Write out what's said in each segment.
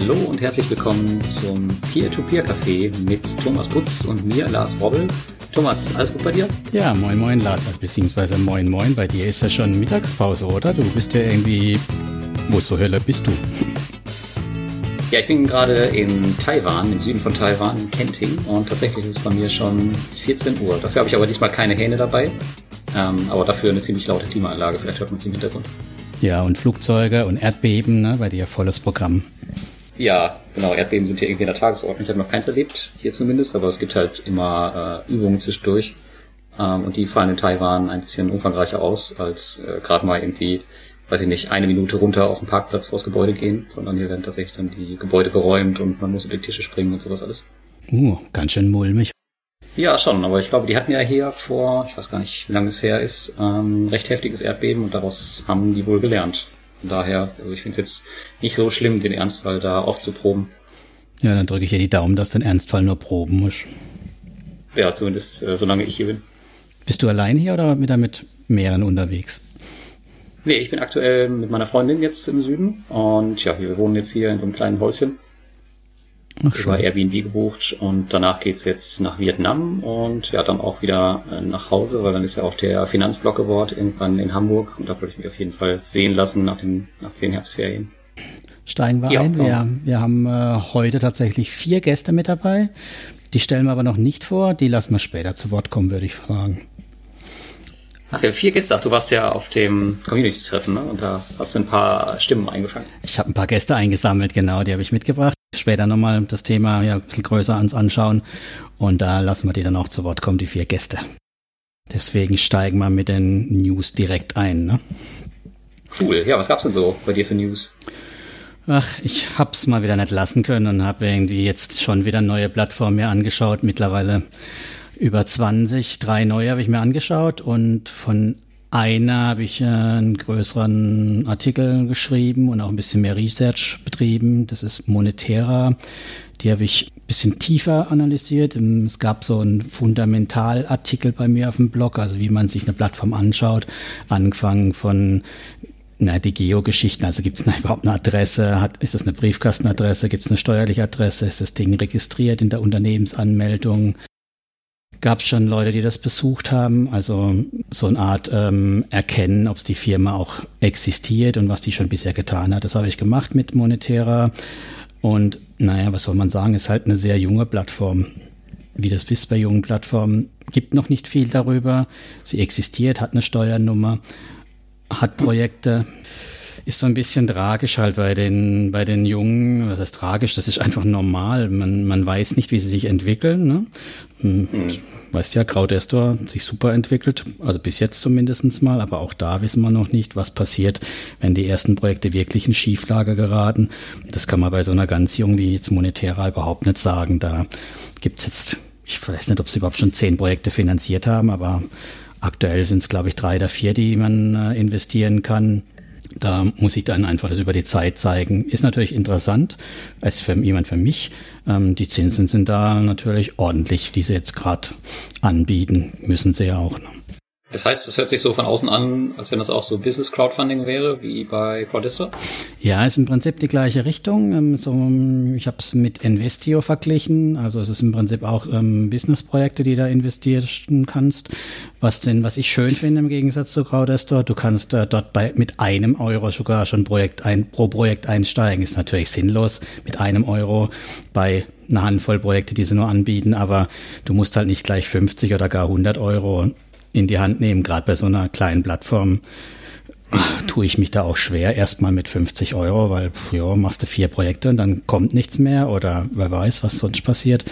Hallo und herzlich willkommen zum Peer-to-Peer-Café mit Thomas Putz und mir, Lars Robbel. Thomas, alles gut bei dir? Ja, moin moin Lars, also beziehungsweise moin moin, bei dir ist ja schon Mittagspause, oder? Du bist ja irgendwie, wo zur Hölle bist du? Ja, ich bin gerade in Taiwan, im Süden von Taiwan, in Kenting und tatsächlich ist es bei mir schon 14 Uhr. Dafür habe ich aber diesmal keine Hähne dabei, ähm, aber dafür eine ziemlich laute Klimaanlage, vielleicht hört man es im Hintergrund. Ja, und Flugzeuge und Erdbeben, ne, bei dir volles Programm. Ja, genau, Erdbeben sind hier irgendwie in der Tagesordnung. Ich habe noch keins erlebt, hier zumindest, aber es gibt halt immer äh, Übungen zwischendurch. Ähm, und die fallen in Taiwan ein bisschen umfangreicher aus, als äh, gerade mal irgendwie, weiß ich nicht, eine Minute runter auf den Parkplatz vors Gebäude gehen, sondern hier werden tatsächlich dann die Gebäude geräumt und man muss über die Tische springen und sowas alles. Uh, ganz schön mulmig. Ja, schon, aber ich glaube, die hatten ja hier vor, ich weiß gar nicht, wie lange es her ist, ähm, recht heftiges Erdbeben und daraus haben die wohl gelernt. Von daher, also ich finde es jetzt nicht so schlimm, den Ernstfall da aufzuproben. Ja, dann drücke ich dir die Daumen, dass den Ernstfall nur proben musst. Ja, zumindest äh, solange ich hier bin. Bist du allein hier oder wieder mit mehreren unterwegs? Nee, ich bin aktuell mit meiner Freundin jetzt im Süden und ja, wir wohnen jetzt hier in so einem kleinen Häuschen. Ach, über Airbnb gebucht und danach geht's jetzt nach Vietnam und ja, dann auch wieder äh, nach Hause, weil dann ist ja auch der Finanzblock Award irgendwann in Hamburg und da würde ich mich auf jeden Fall sehen lassen nach den, nach den Herbstferien. Steigen wir ja, ein. Wir, wir haben äh, heute tatsächlich vier Gäste mit dabei. Die stellen wir aber noch nicht vor. Die lassen wir später zu Wort kommen, würde ich sagen. Ach, wir haben vier Gäste. Ach, du warst ja auf dem Community-Treffen, ne? Und da hast du ein paar Stimmen eingefangen. Ich habe ein paar Gäste eingesammelt, genau. Die habe ich mitgebracht. Später nochmal das Thema ja ein bisschen größer ans anschauen. Und da lassen wir die dann auch zu Wort kommen, die vier Gäste. Deswegen steigen wir mit den News direkt ein, ne? Cool. Ja, was gab's denn so bei dir für News? Ach, ich hab's mal wieder nicht lassen können und habe irgendwie jetzt schon wieder neue Plattformen mir angeschaut. Mittlerweile über 20, drei neue habe ich mir angeschaut und von einer habe ich einen größeren Artikel geschrieben und auch ein bisschen mehr Research betrieben. Das ist Monetera. Die habe ich ein bisschen tiefer analysiert. Es gab so einen Fundamentalartikel bei mir auf dem Blog, also wie man sich eine Plattform anschaut, angefangen von na, die Geo-Geschichten, also gibt es überhaupt eine Adresse, hat, ist das eine Briefkastenadresse, gibt es eine steuerliche Adresse, ist das Ding registriert in der Unternehmensanmeldung, gab es schon Leute, die das besucht haben. Also so eine Art ähm, Erkennen, ob es die Firma auch existiert und was die schon bisher getan hat. Das habe ich gemacht mit Monetera. Und naja, was soll man sagen, ist halt eine sehr junge Plattform. Wie das ist bei jungen Plattformen, gibt noch nicht viel darüber. Sie existiert, hat eine Steuernummer, hat Projekte ist so ein bisschen tragisch halt bei den, bei den Jungen. Was heißt tragisch? Das ist einfach normal. Man, man weiß nicht, wie sie sich entwickeln. Ne? Hm. Mhm. Weißt ja, Crowdestor sich super entwickelt, also bis jetzt zumindestens mal, aber auch da wissen wir noch nicht, was passiert, wenn die ersten Projekte wirklich in Schieflage geraten. Das kann man bei so einer ganz jungen wie jetzt Monetera überhaupt nicht sagen. Da gibt's jetzt, ich weiß nicht, ob sie überhaupt schon zehn Projekte finanziert haben, aber aktuell sind es, glaube ich, drei oder vier, die man äh, investieren kann. Da muss ich dann einfach das über die Zeit zeigen. Ist natürlich interessant, als für jemand für mich. Ähm, die Zinsen sind da natürlich ordentlich, die sie jetzt gerade anbieten, müssen sie ja auch. Ne? Das heißt, es hört sich so von außen an, als wenn das auch so Business Crowdfunding wäre, wie bei Crowdista? Ja, ist im Prinzip die gleiche Richtung. Ähm, so, ich habe es mit Investio verglichen. Also es ist im Prinzip auch ähm, Businessprojekte, die da investieren kannst. Was denn, was ich schön finde im Gegensatz zu Crowdestor, du kannst äh, dort bei mit einem Euro sogar schon Projekt ein, pro Projekt einsteigen. Ist natürlich sinnlos mit einem Euro bei einer Handvoll Projekte, die sie nur anbieten, aber du musst halt nicht gleich 50 oder gar 100 Euro in die Hand nehmen. Gerade bei so einer kleinen Plattform tue ich mich da auch schwer, erstmal mit 50 Euro, weil ja, machst du vier Projekte und dann kommt nichts mehr oder wer weiß, was sonst passiert.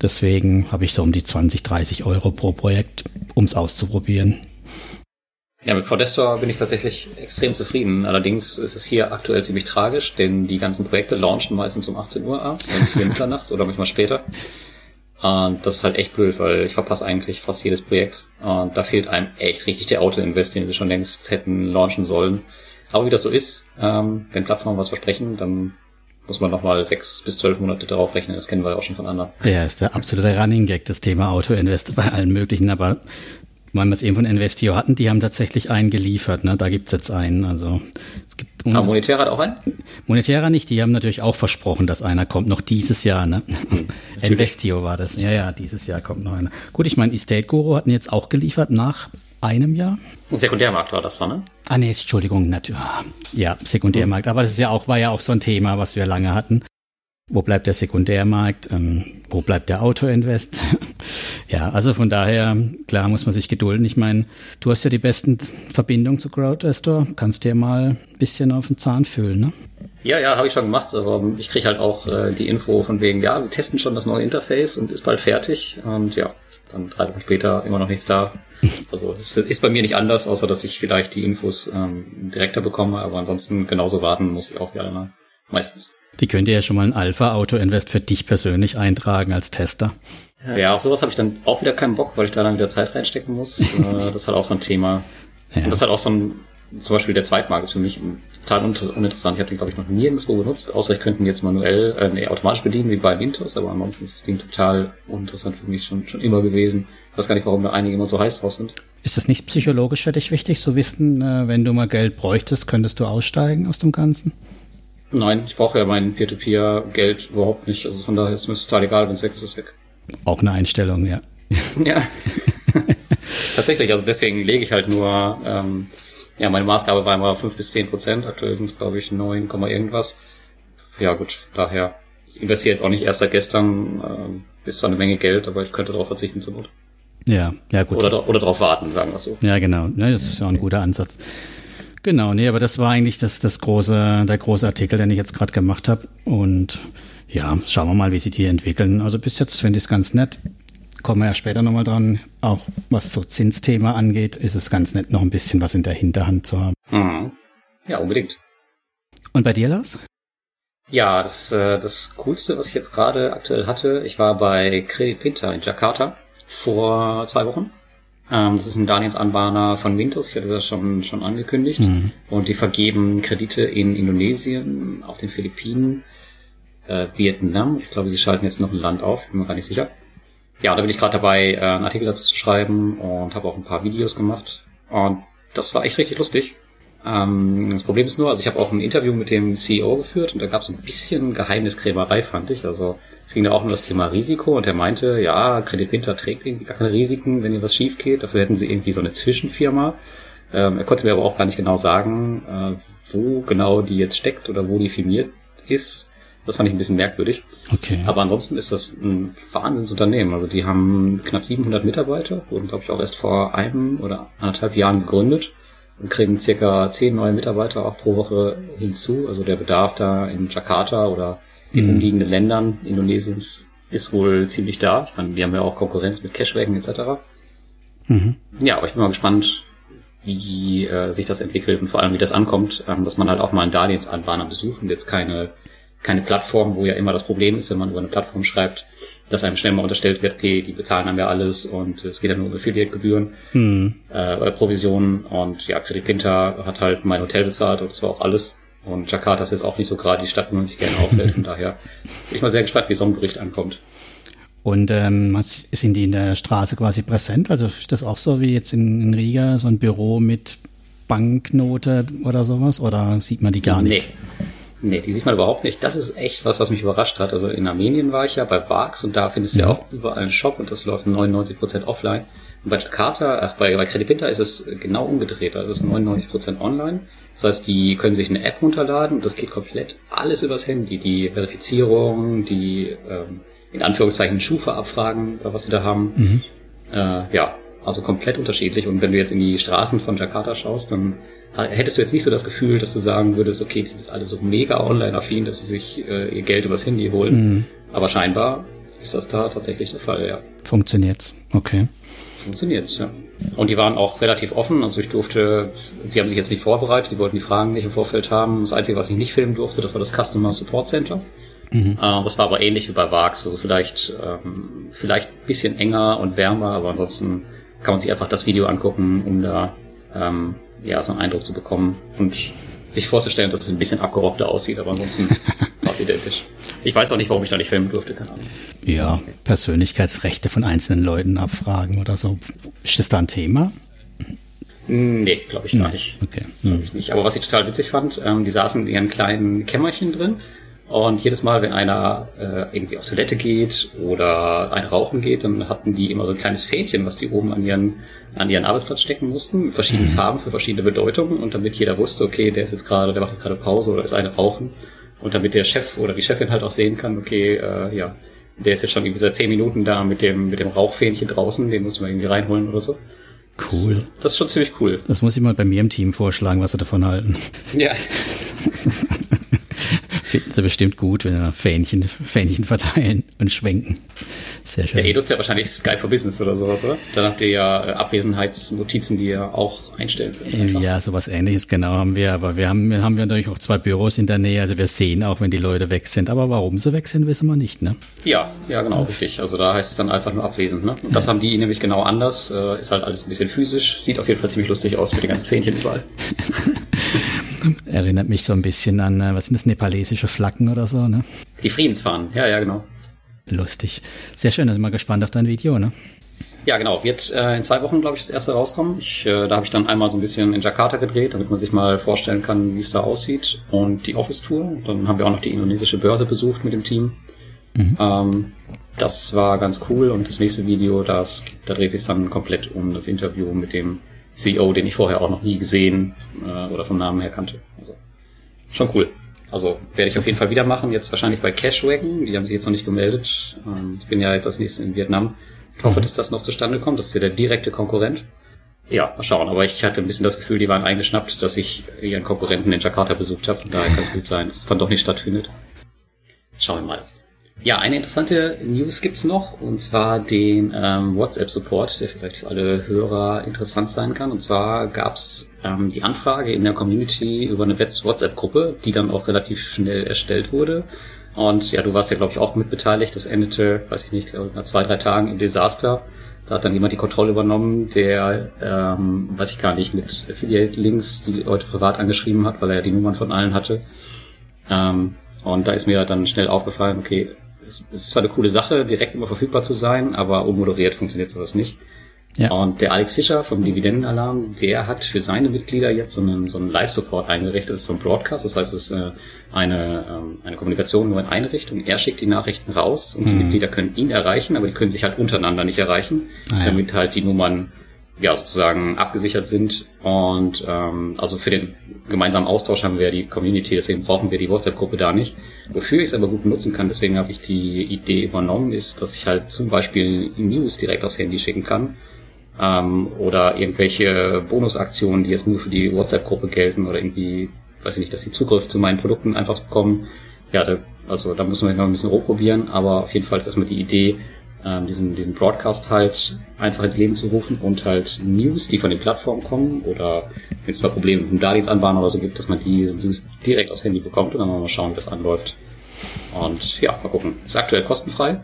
Deswegen habe ich so um die 20, 30 Euro pro Projekt, um es auszuprobieren. Ja, mit Codestor bin ich tatsächlich extrem zufrieden. Allerdings ist es hier aktuell ziemlich tragisch, denn die ganzen Projekte launchen meistens um 18 Uhr abends, wenn es hier Mitternacht oder manchmal später. Und das ist halt echt blöd, weil ich verpasse eigentlich fast jedes Projekt. Und da fehlt einem echt richtig der Auto-Invest, den wir schon längst hätten launchen sollen. Aber wie das so ist, ähm, wenn Plattformen was versprechen, dann muss man nochmal sechs bis zwölf Monate darauf rechnen. Das kennen wir ja auch schon von anderen. Ja, ist der absolute Running Gag, das Thema Auto-Invest bei allen möglichen. Aber weil wir es eben von Investio hatten, die haben tatsächlich einen geliefert. Ne? Da gibt's jetzt einen. Also es gibt Und Aber Monetera hat auch einen? Monetera nicht, die haben natürlich auch versprochen, dass einer kommt, noch dieses Jahr, ne? Hm, Investio war das. Ja, ja, dieses Jahr kommt noch einer. Gut, ich meine, Estate Guru hatten jetzt auch geliefert nach einem Jahr. Sekundärmarkt war das dann, ne? Ah, nee, Entschuldigung, natürlich. Ja, Sekundärmarkt. Aber das ist ja auch, war ja auch so ein Thema, was wir lange hatten. Wo bleibt der Sekundärmarkt? Ähm, wo bleibt der Autoinvest? ja, also von daher, klar muss man sich gedulden. Ich meine, du hast ja die besten Verbindungen zu Crowdestor. Kannst dir mal ein bisschen auf den Zahn fühlen, ne? Ja, ja, habe ich schon gemacht, aber ich kriege halt auch äh, die Info von wegen, ja, wir testen schon das neue Interface und ist bald fertig. Und ja, dann drei Wochen später immer noch nichts da. Also es ist bei mir nicht anders, außer dass ich vielleicht die Infos ähm, direkter bekomme, aber ansonsten genauso warten muss ich auch wieder ne? meistens. Die könnt ihr ja schon mal ein Alpha-Auto-Invest für dich persönlich eintragen als Tester. Ja, auf sowas habe ich dann auch wieder keinen Bock, weil ich da dann wieder Zeit reinstecken muss. Äh, das ist halt auch so ein Thema. Ja. Und das ist halt auch so ein, zum Beispiel der Zweitmarkt ist für mich total uninteressant. Ich habe den, glaube ich, noch nirgendwo benutzt, außer ich könnte ihn jetzt manuell, äh, nee, automatisch bedienen, wie bei Windows, aber ansonsten ist das Ding total uninteressant für mich schon, schon immer gewesen. Ich weiß gar nicht, warum da einige immer so heiß drauf sind. Ist das nicht psychologisch für dich wichtig, zu wissen, äh, wenn du mal Geld bräuchtest, könntest du aussteigen aus dem Ganzen? Nein, ich brauche ja mein Peer-to-Peer-Geld überhaupt nicht. Also von daher ist mir total egal, wenn es weg ist, ist es weg. Auch eine Einstellung, ja. ja. Tatsächlich, also deswegen lege ich halt nur, ähm, ja, meine Maßgabe war immer fünf bis zehn Prozent. Aktuell sind es, glaube ich, neun Komma irgendwas. Ja, gut, daher. Ich investiere jetzt auch nicht erst seit gestern. Ähm, ist zwar eine Menge Geld, aber ich könnte darauf verzichten zur Not. Ja, ja, gut. Oder, oder darauf warten, sagen wir so. Ja, genau. Ja, das ist ja ein guter Ansatz. Genau, nee, aber das war eigentlich das, das große, der große Artikel, den ich jetzt gerade gemacht habe. Und ja, schauen wir mal, wie sich die entwickeln. Also bis jetzt finde ich es ganz nett. Kommen wir ja später nochmal dran. Auch was so Zinsthema angeht, ist es ganz nett, noch ein bisschen was in der Hinterhand zu haben. Mhm. Ja, unbedingt. Und bei dir, Lars? Ja, das, äh, das Coolste, was ich jetzt gerade aktuell hatte, ich war bei Credit Pinter in Jakarta vor zwei Wochen. Ähm, das ist ein Darlehensanbahner von Windows, ich hatte das schon, schon angekündigt. Mhm. Und die vergeben Kredite in Indonesien, auf den Philippinen, äh, Vietnam. Ich glaube, sie schalten jetzt noch ein Land auf, bin mir gar nicht sicher. Ja, da bin ich gerade dabei, äh, einen Artikel dazu zu schreiben und habe auch ein paar Videos gemacht. Und das war echt richtig lustig. Ähm, das Problem ist nur, also ich habe auch ein Interview mit dem CEO geführt und da gab es ein bisschen Geheimniskrämerei, fand ich. Also es ging da auch um das Thema Risiko und er meinte, ja, Credit Winter trägt irgendwie gar keine Risiken, wenn ihr was schief geht. Dafür hätten sie irgendwie so eine Zwischenfirma. Ähm, er konnte mir aber auch gar nicht genau sagen, äh, wo genau die jetzt steckt oder wo die firmiert ist. Das fand ich ein bisschen merkwürdig. Okay. Aber ansonsten ist das ein Wahnsinnsunternehmen. Also die haben knapp 700 Mitarbeiter, wurden glaube ich auch erst vor einem oder anderthalb Jahren gegründet und kriegen circa zehn neue Mitarbeiter auch pro Woche hinzu. Also der Bedarf da in Jakarta oder den mhm. umliegenden Ländern Indonesiens ist wohl ziemlich da. Ich meine, wir haben ja auch Konkurrenz mit Cashwagen etc. Mhm. Ja, aber ich bin mal gespannt, wie äh, sich das entwickelt und vor allem wie das ankommt, ähm, dass man halt auch mal einen Darlehensanbahner besucht und jetzt keine keine Plattform, wo ja immer das Problem ist, wenn man über eine Plattform schreibt, dass einem schnell mal unterstellt wird, okay, die bezahlen dann ja alles und es geht ja nur um Affiliate-Gebühren hm. äh, oder Provisionen und ja, Credit Pinter hat halt mein Hotel bezahlt und zwar auch alles. Und Jakarta ist jetzt auch nicht so gerade die Stadt, wo man sich gerne aufhält. Von daher bin ich mal sehr gespannt, wie so ein Bericht ankommt. Und ähm, sind die in der Straße quasi präsent? Also ist das auch so wie jetzt in, in Riga, so ein Büro mit Banknote oder sowas? Oder sieht man die gar nicht? Nee. Die sieht man überhaupt nicht. Das ist echt was, was mich überrascht hat. Also in Armenien war ich ja bei Vax und da findest du ja mhm. auch überall einen Shop und das läuft 99% offline. Und bei Jakarta, ach, bei, bei Credipinta ist es genau umgedreht. Also es ist 99% online. Das heißt, die können sich eine App runterladen und das geht komplett alles übers Handy. Die Verifizierung, die ähm, in Anführungszeichen Schufa-Abfragen, was sie da haben. Mhm. Äh, ja, also komplett unterschiedlich. Und wenn du jetzt in die Straßen von Jakarta schaust, dann hättest du jetzt nicht so das Gefühl, dass du sagen würdest, okay, die sind jetzt alle so mega online-affin, dass sie sich äh, ihr Geld übers Handy holen. Mhm. Aber scheinbar ist das da tatsächlich der Fall, ja. Funktioniert's, okay. Funktioniert's, ja. Und die waren auch relativ offen, also ich durfte, sie haben sich jetzt nicht vorbereitet, die wollten die Fragen nicht im Vorfeld haben. Das Einzige, was ich nicht filmen durfte, das war das Customer Support Center. Mhm. Äh, das war aber ähnlich wie bei VAX, also vielleicht, ähm, vielleicht ein bisschen enger und wärmer, aber ansonsten kann man sich einfach das Video angucken, um da ähm, ja, so einen Eindruck zu bekommen und sich vorzustellen, dass es ein bisschen abgerockter aussieht, aber ansonsten war es identisch. Ich weiß auch nicht, warum ich da nicht filmen durfte, keine Ahnung. Ja, Persönlichkeitsrechte von einzelnen Leuten abfragen oder so. Ist das da ein Thema? Nee, glaube ich gar nicht. Okay. Glaub ich nicht. Aber was ich total witzig fand, ähm, die saßen in ihren kleinen Kämmerchen drin und jedes Mal, wenn einer äh, irgendwie auf Toilette geht oder ein Rauchen geht, dann hatten die immer so ein kleines Fähnchen, was die oben an ihren, an ihren Arbeitsplatz stecken mussten, mit verschiedenen Farben für verschiedene Bedeutungen und damit jeder wusste, okay, der ist jetzt gerade, der macht jetzt gerade Pause oder ist eine rauchen und damit der Chef oder die Chefin halt auch sehen kann, okay, äh, ja, der ist jetzt schon irgendwie seit zehn Minuten da mit dem, mit dem Rauchfähnchen draußen, den muss man irgendwie reinholen oder so. Cool. Das, das ist schon ziemlich cool. Das muss ich mal bei mir im Team vorschlagen, was sie davon halten. Ja. Finden sie bestimmt gut, wenn wir Fähnchen, Fähnchen verteilen und schwenken. Sehr schön. Ja, ihr nutzt ja wahrscheinlich Skype for Business oder sowas, oder? Dann habt ihr ja äh, Abwesenheitsnotizen, die ihr auch einstellen könnt. einfach. Ja, sowas ähnliches genau haben wir, aber wir haben, wir haben ja natürlich auch zwei Büros in der Nähe, also wir sehen auch, wenn die Leute weg sind, aber warum sie weg sind, wissen wir nicht, ne? Ja, ja, genau, richtig. Also da heißt es dann einfach nur abwesend, ne? Und das haben die nämlich genau anders. Äh, ist halt alles ein bisschen physisch, sieht auf jeden Fall ziemlich lustig aus mit den ganzen Fähnchen überall. Erinnert mich so ein bisschen an, äh, was sind das, nepalesische Flaggen oder so, ne? Die Friedensfahnen, ja, ja, genau. Lustig. Sehr schön, da sind wir gespannt auf dein Video, ne? Ja, genau. Wird äh, in zwei Wochen, glaube ich, das erste rauskommen. Ich, äh, da habe ich dann einmal so ein bisschen in Jakarta gedreht, damit man sich mal vorstellen kann, wie es da aussieht. Und die Office-Tour. Dann haben wir auch noch die indonesische Börse besucht mit dem Team. Ähm, das war ganz cool. Und das nächste Video, das, da dreht sich dann komplett um das Interview mit dem CEO, den ich vorher auch noch nie gesehen äh, oder vom Namen her kannte. Also schon cool. Also werde ich auf jeden Fall wieder machen. Jetzt wahrscheinlich bei Cashwagon. Die haben sich jetzt noch nicht gemeldet. Ähm, ich bin ja jetzt als nächstes in Vietnam. Ich hoffe, dass das noch zustande kommt. Das ist ja der direkte Konkurrent. Ja, mal schauen. Aber ich hatte ein bisschen das Gefühl, die waren eingeschnappt, dass ich ihren Konkurrenten in Jakarta besucht habe. Von daher kann es gut sein, dass es dann doch nicht stattfindet. Schauen wir mal. Ja, eine interessante News gibt's noch, und zwar den ähm, WhatsApp-Support, der vielleicht für alle Hörer interessant sein kann. Und zwar gab's ähm, die Anfrage in der Community über eine WhatsApp-Gruppe, die dann auch relativ schnell erstellt wurde. Und ja, du warst ja, glaube ich, auch mit beteiligt. Das endete, weiß ich nicht, glaube nach zwei, drei Tagen im Desaster. Da hat dann jemand die Kontrolle übernommen, der, ähm, weiß ich gar nicht, mit Affiliate-Links die Leute privat angeschrieben hat, weil er ja die Nummern von allen hatte. Ähm, und da ist mir dann schnell aufgefallen, okay, es ist zwar eine coole Sache, direkt immer verfügbar zu sein, aber unmoderiert funktioniert sowas nicht. Ja. Und der Alex Fischer vom Dividendenalarm, der hat für seine Mitglieder jetzt so einen, so einen Live-Support eingerichtet. Das ist so ein Broadcast, das heißt, es ist äh, eine, ähm, eine Kommunikation nur in eine Richtung. Er schickt die Nachrichten raus und die Mitglieder können ihn erreichen, aber die können sich halt untereinander nicht erreichen, Ah, ja. damit halt die Nummern ja sozusagen abgesichert sind. Und ähm, also für den gemeinsamen Austausch haben wir die Community, deswegen brauchen wir die WhatsApp-Gruppe da nicht. Wofür ich es aber gut nutzen kann, deswegen habe ich die Idee übernommen, ist, dass ich halt zum Beispiel News direkt aufs Handy schicken kann. Ähm, oder irgendwelche Bonusaktionen, die jetzt nur für die WhatsApp-Gruppe gelten oder irgendwie, weiß ich nicht, dass sie Zugriff zu meinen Produkten einfach bekommen. Ja, also da muss man noch ein bisschen rumprobieren, aber auf jeden Fall ist erstmal die Idee, ähm, diesen, diesen Broadcast halt einfach ins Leben zu rufen und halt News, die von den Plattformen kommen oder wenn es mal Probleme mit dem Darlehensanbahn oder so gibt, dass man diese News direkt aufs Handy bekommt und dann mal schauen, wie das anläuft. Und ja, mal gucken. Ist aktuell kostenfrei.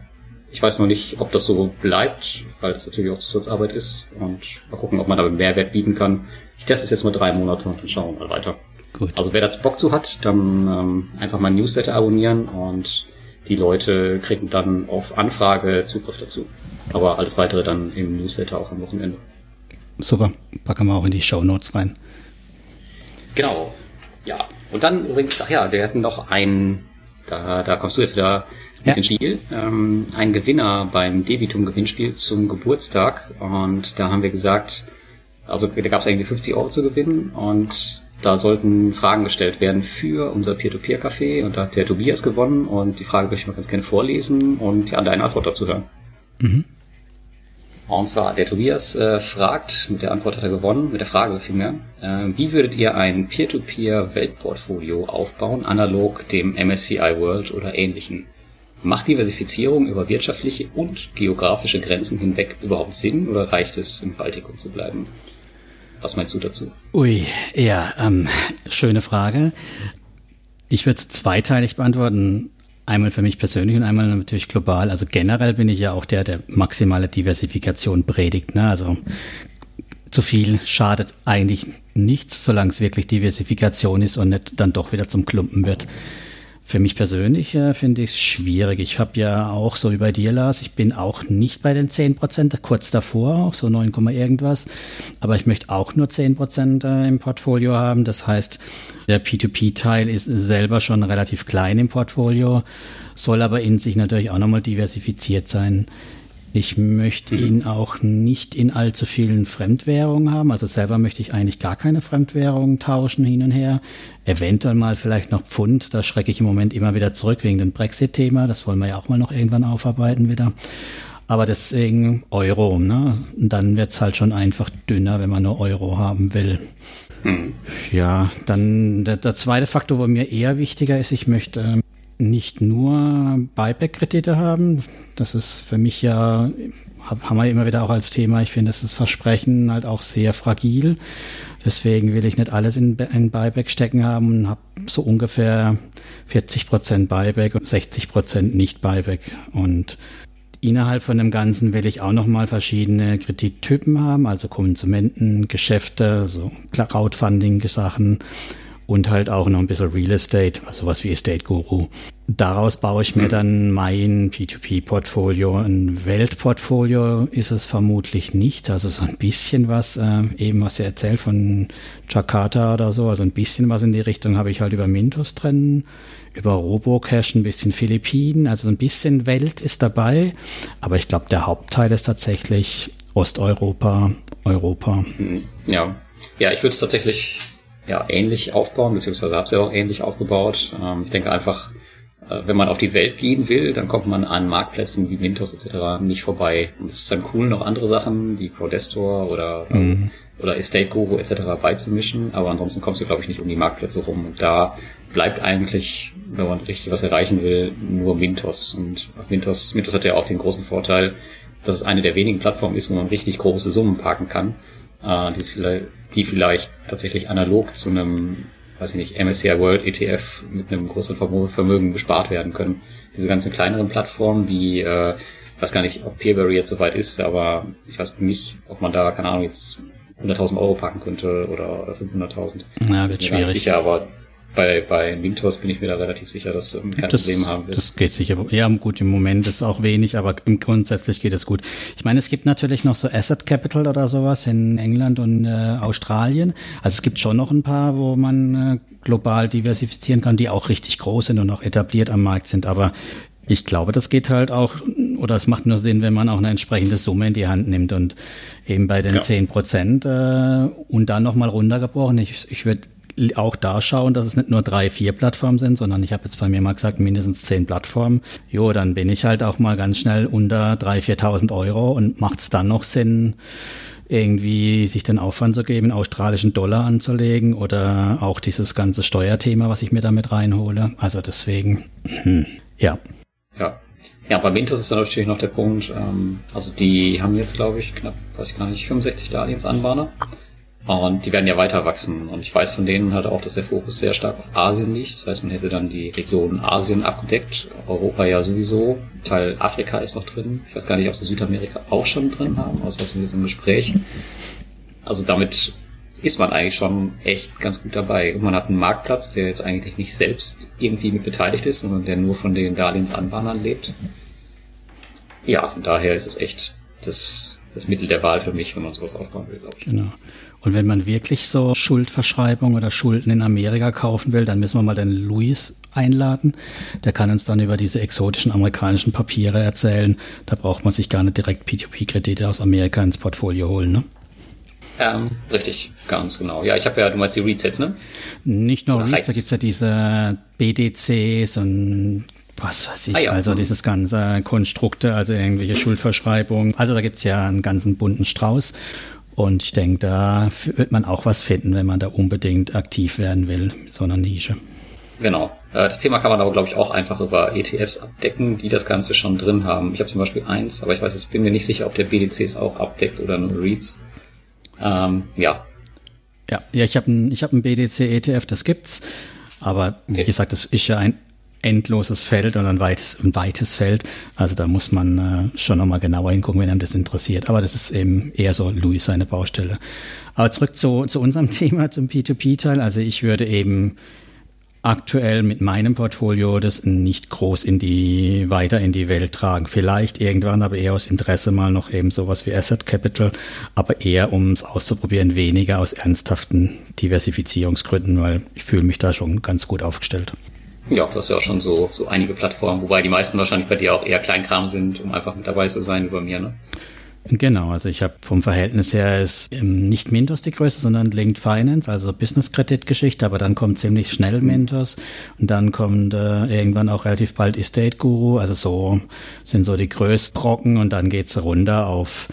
Ich weiß noch nicht, ob das so bleibt, weil das natürlich auch Zusatzarbeit ist. Und mal gucken, ob man da Mehrwert bieten kann. Ich teste es jetzt mal drei Monate und dann schauen wir mal weiter. Gut. Also wer dazu Bock zu hat, dann ähm, einfach mein Newsletter abonnieren und die Leute kriegen dann auf Anfrage Zugriff dazu. Aber alles weitere dann im Newsletter auch am Wochenende. Super. Packen wir auch in die Show Notes rein. Genau. Ja. Und dann übrigens, ach ja, wir hatten noch einen, da, da kommst du jetzt wieder mit Ja. ins Spiel, ähm, ein Gewinner beim Debitum-Gewinnspiel zum Geburtstag. Und da haben wir gesagt, also da gab es irgendwie 50 Euro zu gewinnen und da sollten Fragen gestellt werden für unser Peer-to-Peer-Café und da hat der Tobias gewonnen und die Frage möchte ich mal ganz gerne vorlesen und ja, deine Antwort dazu hören. Und zwar, der Tobias äh, fragt, mit der Antwort hat er gewonnen, mit der Frage vielmehr, äh, wie würdet ihr ein Peer-to-Peer-Weltportfolio aufbauen, analog dem MSCI World oder ähnlichen? Macht Diversifizierung über wirtschaftliche und geografische Grenzen hinweg überhaupt Sinn oder reicht es, im Baltikum zu bleiben? Was meinst du dazu? Ui, ja, ähm, schöne Frage. Ich würde es zweiteilig beantworten. Einmal für mich persönlich und einmal natürlich global. Also generell bin ich ja auch der, der maximale Diversifikation predigt. Ne? Also zu viel schadet eigentlich nichts, solange es wirklich Diversifikation ist und nicht dann doch wieder zum Klumpen wird. Für mich persönlich äh, finde ich es schwierig. Ich habe ja auch so wie bei dir, Lars, ich bin auch nicht bei den 10 Prozent, kurz davor, auch so 9, irgendwas. Aber ich möchte auch nur 10 Prozent äh, im Portfolio haben. Das heißt, der P2P-Teil ist selber schon relativ klein im Portfolio, soll aber in sich natürlich auch nochmal diversifiziert sein. Ich möchte ihn auch nicht in allzu vielen Fremdwährungen haben. Also selber möchte ich eigentlich gar keine Fremdwährungen tauschen hin und her. Eventuell mal vielleicht noch Pfund. Da schrecke ich im Moment immer wieder zurück wegen dem Brexit-Thema. Das wollen wir ja auch mal noch irgendwann aufarbeiten wieder. Aber deswegen Euro, ne? Dann wird's halt schon einfach dünner, wenn man nur Euro haben will. Mhm. Ja, dann der, der, zweite Faktor, wo mir eher wichtiger ist, ich möchte ähm, nicht nur Buyback-Kredite haben. Das ist für mich ja, haben wir immer wieder auch als Thema. Ich finde, das ist Versprechen halt auch sehr fragil. Deswegen will ich nicht alles in, in Buyback stecken haben und habe so ungefähr 40 Prozent Buyback und 60 Prozent nicht Buyback. Und innerhalb von dem Ganzen will ich auch nochmal verschiedene Kredittypen haben, also Konsumenten, Geschäfte, so Crowdfunding-Sachen und halt auch noch ein bisschen Real Estate, also was wie Estate Guru. Daraus baue ich mir mhm. dann mein P2P-Portfolio. Ein Weltportfolio ist es vermutlich nicht. Also so ein bisschen was, äh, eben was ihr erzählt von Jakarta oder so, also ein bisschen was in die Richtung habe ich halt über Mintos drin, über Robocash, ein bisschen Philippinen, also ein bisschen Welt ist dabei. Aber ich glaube, der Hauptteil ist tatsächlich Osteuropa, Europa. Ja, ja, ich würde es tatsächlich ja, ähnlich aufbauen, beziehungsweise habe sie auch ähnlich aufgebaut. Ähm, ich denke einfach, äh, wenn man auf die Welt gehen will, dann kommt man an Marktplätzen wie Mintos etc. nicht vorbei. Und es ist dann cool, noch andere Sachen wie Crowdestor oder, ähm, mhm. oder Estate Guru etc. beizumischen, aber ansonsten kommst du, glaube ich, nicht um die Marktplätze rum. Und da bleibt eigentlich, wenn man richtig was erreichen will, nur Mintos. Und auf Mintos, Mintos hat ja auch den großen Vorteil, dass es eine der wenigen Plattformen ist, wo man richtig große Summen parken kann äh, die, vielleicht, die vielleicht tatsächlich analog zu einem, weiß ich nicht, MSCI World ETF mit einem größeren Vermögen bespart werden können. Diese ganzen kleineren Plattformen wie, äh, ich weiß gar nicht, ob Peerberry jetzt soweit ist, aber ich weiß nicht, ob man da, keine Ahnung, jetzt 100.000 Euro packen könnte oder, oder 500.000. Ja, wird schwierig. Sicher, aber bei, bei Wingtos bin ich mir da relativ sicher, dass ähm, kein das, Problem haben wird. Das geht sicher. Ja, gut, im Moment ist auch wenig, aber im grundsätzlich geht es gut. Ich meine, es gibt natürlich noch so Asset Capital oder sowas in England und äh, Australien. Also es gibt schon noch ein paar, wo man äh, global diversifizieren kann, die auch richtig groß sind und auch etabliert am Markt sind. Aber ich glaube, das geht halt auch, oder es macht nur Sinn, wenn man auch eine entsprechende Summe in die Hand nimmt und eben bei den zehn ja. Prozent äh, und dann nochmal runtergebrochen. Ich, ich würde auch da schauen, dass es nicht nur drei, vier Plattformen sind, sondern ich habe jetzt bei mir mal gesagt, mindestens zehn Plattformen. Jo, dann bin ich halt auch mal ganz schnell unter drei, 4.000 Euro und macht es dann noch Sinn, irgendwie sich den Aufwand zu geben, australischen Dollar anzulegen oder auch dieses ganze Steuerthema, was ich mir damit reinhole. Also deswegen, hm, ja. Ja. Ja, bei Mintos ist dann natürlich noch der Punkt, ähm, also die haben jetzt, glaube ich, knapp, weiß ich gar nicht, 65 Darlehensanbahner. Und die werden ja weiter wachsen. Und ich weiß von denen halt auch, dass der Fokus sehr stark auf Asien liegt. Das heißt, man hätte dann die Region Asien abgedeckt. Europa ja sowieso. Teil Afrika ist noch drin. Ich weiß gar nicht, ob sie Südamerika auch schon drin haben, außer zumindest im Gespräch. Also damit ist man eigentlich schon echt ganz gut dabei. Und man hat einen Marktplatz, der jetzt eigentlich nicht selbst irgendwie mit beteiligt ist, sondern der nur von den Darlehensanbahnern lebt. Ja, von daher ist es echt das, das Mittel der Wahl für mich, wenn man sowas aufbauen will, glaube ich. Genau. Und wenn man wirklich so Schuldverschreibung oder Schulden in Amerika kaufen will, dann müssen wir mal den Luis einladen. Der kann uns dann über diese exotischen amerikanischen Papiere erzählen. Da braucht man sich gar nicht direkt P2P-Kredite aus Amerika ins Portfolio holen, ne? Ähm, richtig, ganz genau. Ja, ich habe ja, du meinst die REITs jetzt, ne? Nicht nur REITs, da gibt's ja diese BDCs und was weiß ich, ah, ja. also dieses ganze Konstrukte, also irgendwelche Schuldverschreibungen. Also da gibt's ja einen ganzen bunten Strauß. Und ich denke, da wird man auch was finden, wenn man da unbedingt aktiv werden will mit so einer Nische. Genau. Äh, das Thema kann man aber, glaube ich, auch einfach über ETFs abdecken, die das Ganze schon drin haben. Ich habe zum Beispiel eins, aber ich weiß, jetzt bin mir nicht sicher, ob der BDC es auch abdeckt oder nur REITs. Ähm, ja. Ja, ja, ich habe ein, ich hab ein BDC ETF, das gibt's. Aber wie gesagt, das ist ja ein endloses Feld und ein weites, ein weites Feld. Also da muss man äh, schon nochmal genauer hingucken, wenn einem das interessiert. Aber das ist eben eher so Louis seine Baustelle. Aber zurück zu, zu unserem Thema, zum P2P-Teil. Also ich würde eben aktuell mit meinem Portfolio das nicht groß in die, weiter in die Welt tragen. Vielleicht irgendwann, aber eher aus Interesse mal noch eben sowas wie Asset Capital, aber eher um es auszuprobieren, weniger aus ernsthaften Diversifizierungsgründen, weil ich fühle mich da schon ganz gut aufgestellt. Ja, du hast ja auch schon so, so einige Plattformen, wobei die meisten wahrscheinlich bei dir auch eher Kleinkram sind, um einfach mit dabei zu sein bei mir, ne? Genau, also ich habe vom Verhältnis her ist ähm, nicht Mintos die Größe, sondern Linked Finance, also Business-Kredit-Geschichte, aber dann kommt ziemlich schnell Mintos und dann kommt äh, irgendwann auch relativ bald Estate Guru, also so sind so die größten Brocken und dann geht's runter auf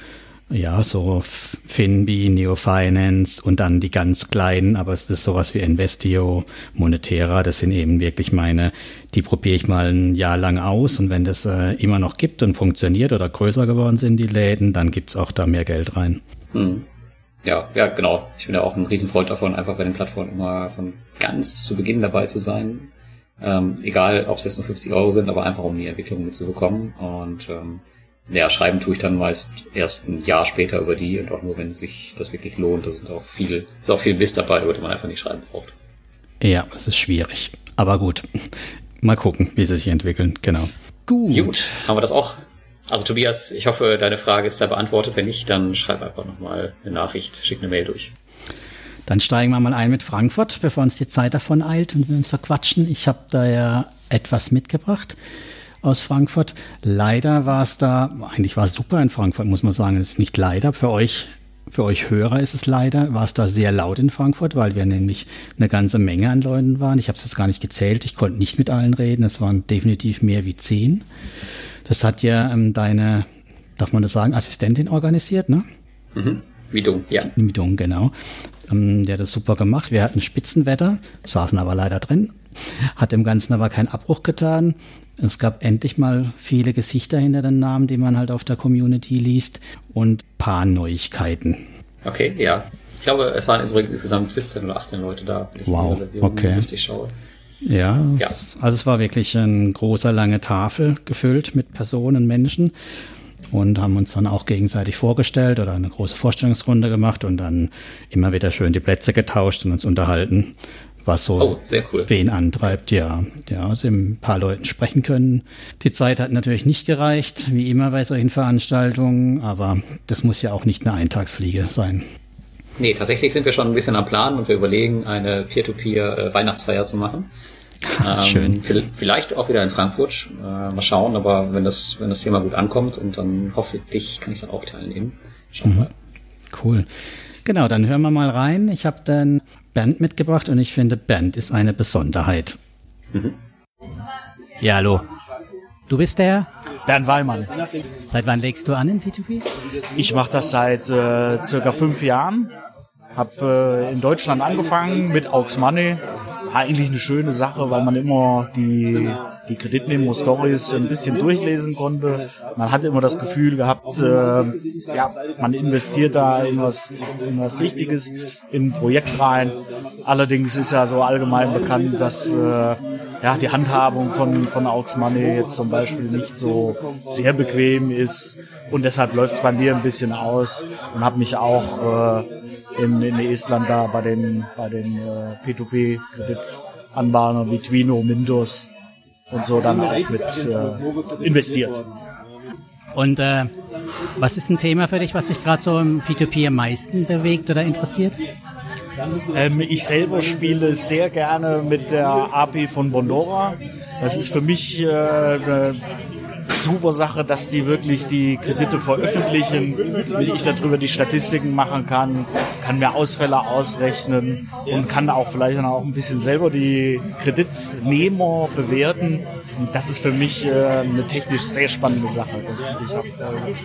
ja, so Finbi, Neo Finance und dann die ganz kleinen, aber es ist sowas wie Investio, Monetera, das sind eben wirklich meine, die probiere ich mal ein Jahr lang aus und wenn das äh, immer noch gibt und funktioniert oder größer geworden sind die Läden, dann gibt's auch da mehr Geld rein. Hm. Ja, ja, genau. Ich bin ja auch ein Riesenfreund davon, einfach bei den Plattformen immer von ganz zu Beginn dabei zu sein. Ähm, egal, ob es jetzt nur 50 Euro sind, aber einfach um die Entwicklung mitzubekommen. Und ähm, ja, schreiben tue ich dann meist erst ein Jahr später über die und auch nur, wenn sich das wirklich lohnt. Da sind auch viel, ist auch viel Mist dabei, über den man einfach nicht schreiben braucht. Ja, es ist schwierig. Aber gut. Mal gucken, wie sie sich entwickeln. Genau. Gut. Gut, haben wir das auch. Also Tobias, ich hoffe, deine Frage ist da beantwortet. Wenn nicht, dann schreib einfach nochmal eine Nachricht, schick eine Mail durch. Dann steigen wir mal ein mit Frankfurt, bevor uns die Zeit davon eilt und wir uns verquatschen. Ich habe da ja etwas mitgebracht aus Frankfurt. Leider war es da, eigentlich war es super in Frankfurt, muss man sagen. Es ist nicht leider für euch. Für euch Hörer ist es leider, war es da sehr laut in Frankfurt, weil wir nämlich eine ganze Menge an Leuten waren. Ich habe es jetzt gar nicht gezählt, ich konnte nicht mit allen reden, es waren definitiv mehr wie zehn. Das hat ja ähm, deine, darf man das sagen, Assistentin organisiert, ne? Mhm. Widung, ja. Widung, genau. Ähm, der hat das super gemacht. Wir hatten Spitzenwetter, saßen aber leider drin, hat dem Ganzen aber keinen Abbruch getan. Es gab endlich mal viele Gesichter hinter den Namen, die man halt auf der Community liest und paar Neuigkeiten. Okay, ja. Ich glaube, es waren übrigens insgesamt 17 oder 18 Leute da, wenn ich wow, okay. richtig schaue. Ja, ja. Also es war wirklich ein großer, lange Tafel gefüllt mit Personen, Menschen und haben uns dann auch gegenseitig vorgestellt oder eine große Vorstellungsrunde gemacht und dann immer wieder schön die Plätze getauscht und uns unterhalten was so oh, cool. wen antreibt, ja. Ja, also ein paar Leuten sprechen können. Die Zeit hat natürlich nicht gereicht, wie immer bei solchen Veranstaltungen, aber das muss ja auch nicht eine Eintagsfliege sein. Nee, tatsächlich sind wir schon ein bisschen am Plan und wir überlegen, eine Peer-to-Peer-Weihnachtsfeier zu machen. ähm, schön. Vielleicht auch wieder in Frankfurt. Äh, mal schauen, aber wenn das, wenn das Thema gut ankommt und dann hoffentlich kann ich dann auch teilnehmen. Schauen wir mhm. mal. Cool. Genau, dann hören wir mal rein. Ich habe dann Band mitgebracht und ich finde, Band ist eine Besonderheit. Mhm. Ja, hallo. Du bist der? Bernd Wallmann. Seit wann legst du an in P2P? Ich mache das seit äh, circa fünf Jahren. Habe äh, in Deutschland angefangen mit Aux Money. War eigentlich eine schöne Sache, weil man immer die die Kreditnehmer-Stories ein bisschen durchlesen konnte. Man hatte immer das Gefühl gehabt, äh, ja, man investiert da in was, in was Richtiges, in ein Projekt rein. Allerdings ist ja so allgemein bekannt, dass äh, ja, die Handhabung von, von Aux Money jetzt zum Beispiel nicht so sehr bequem ist. Und deshalb läuft es bei mir ein bisschen aus und habe mich auch äh, in, in Estland da bei den, bei den äh, P2P-Kreditanbahnern wie Twino, Mintos und so dann auch mit äh, investiert. Und äh, was ist ein Thema für dich, was dich gerade so im P2P am meisten bewegt oder interessiert? Ähm, ich selber spiele sehr gerne mit der API von Bondora. Das ist für mich äh, eine super Sache, dass die wirklich die Kredite veröffentlichen, wie ich darüber die Statistiken machen kann, kann mir Ausfälle ausrechnen und kann auch vielleicht dann auch ein bisschen selber die Kreditnehmer bewerten. Und das ist für mich äh, eine technisch sehr spannende Sache. Das finde ich auch toll.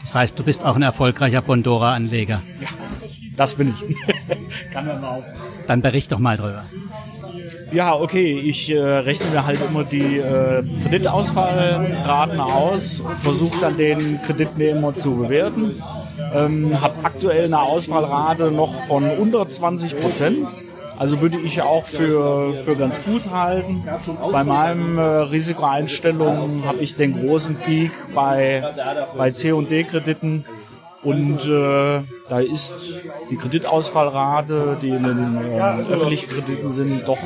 Das heißt, du bist auch ein erfolgreicher Bondora-Anleger. Ja, das bin ich. kann man auch. Dann bericht doch mal drüber. Ja, okay, ich äh, rechne mir halt immer die äh, Kreditausfallraten aus, versuche dann den Kreditnehmer zu bewerten. Ähm, habe aktuell eine Ausfallrate noch von unter 20 Prozent. Also würde ich auch für, für ganz gut halten. Bei meinem äh, Risikoeinstellungen habe ich den großen Peak bei, bei C&D-Krediten Und äh, da ist die Kreditausfallrate, die in den äh, öffentlichen Krediten sind, doch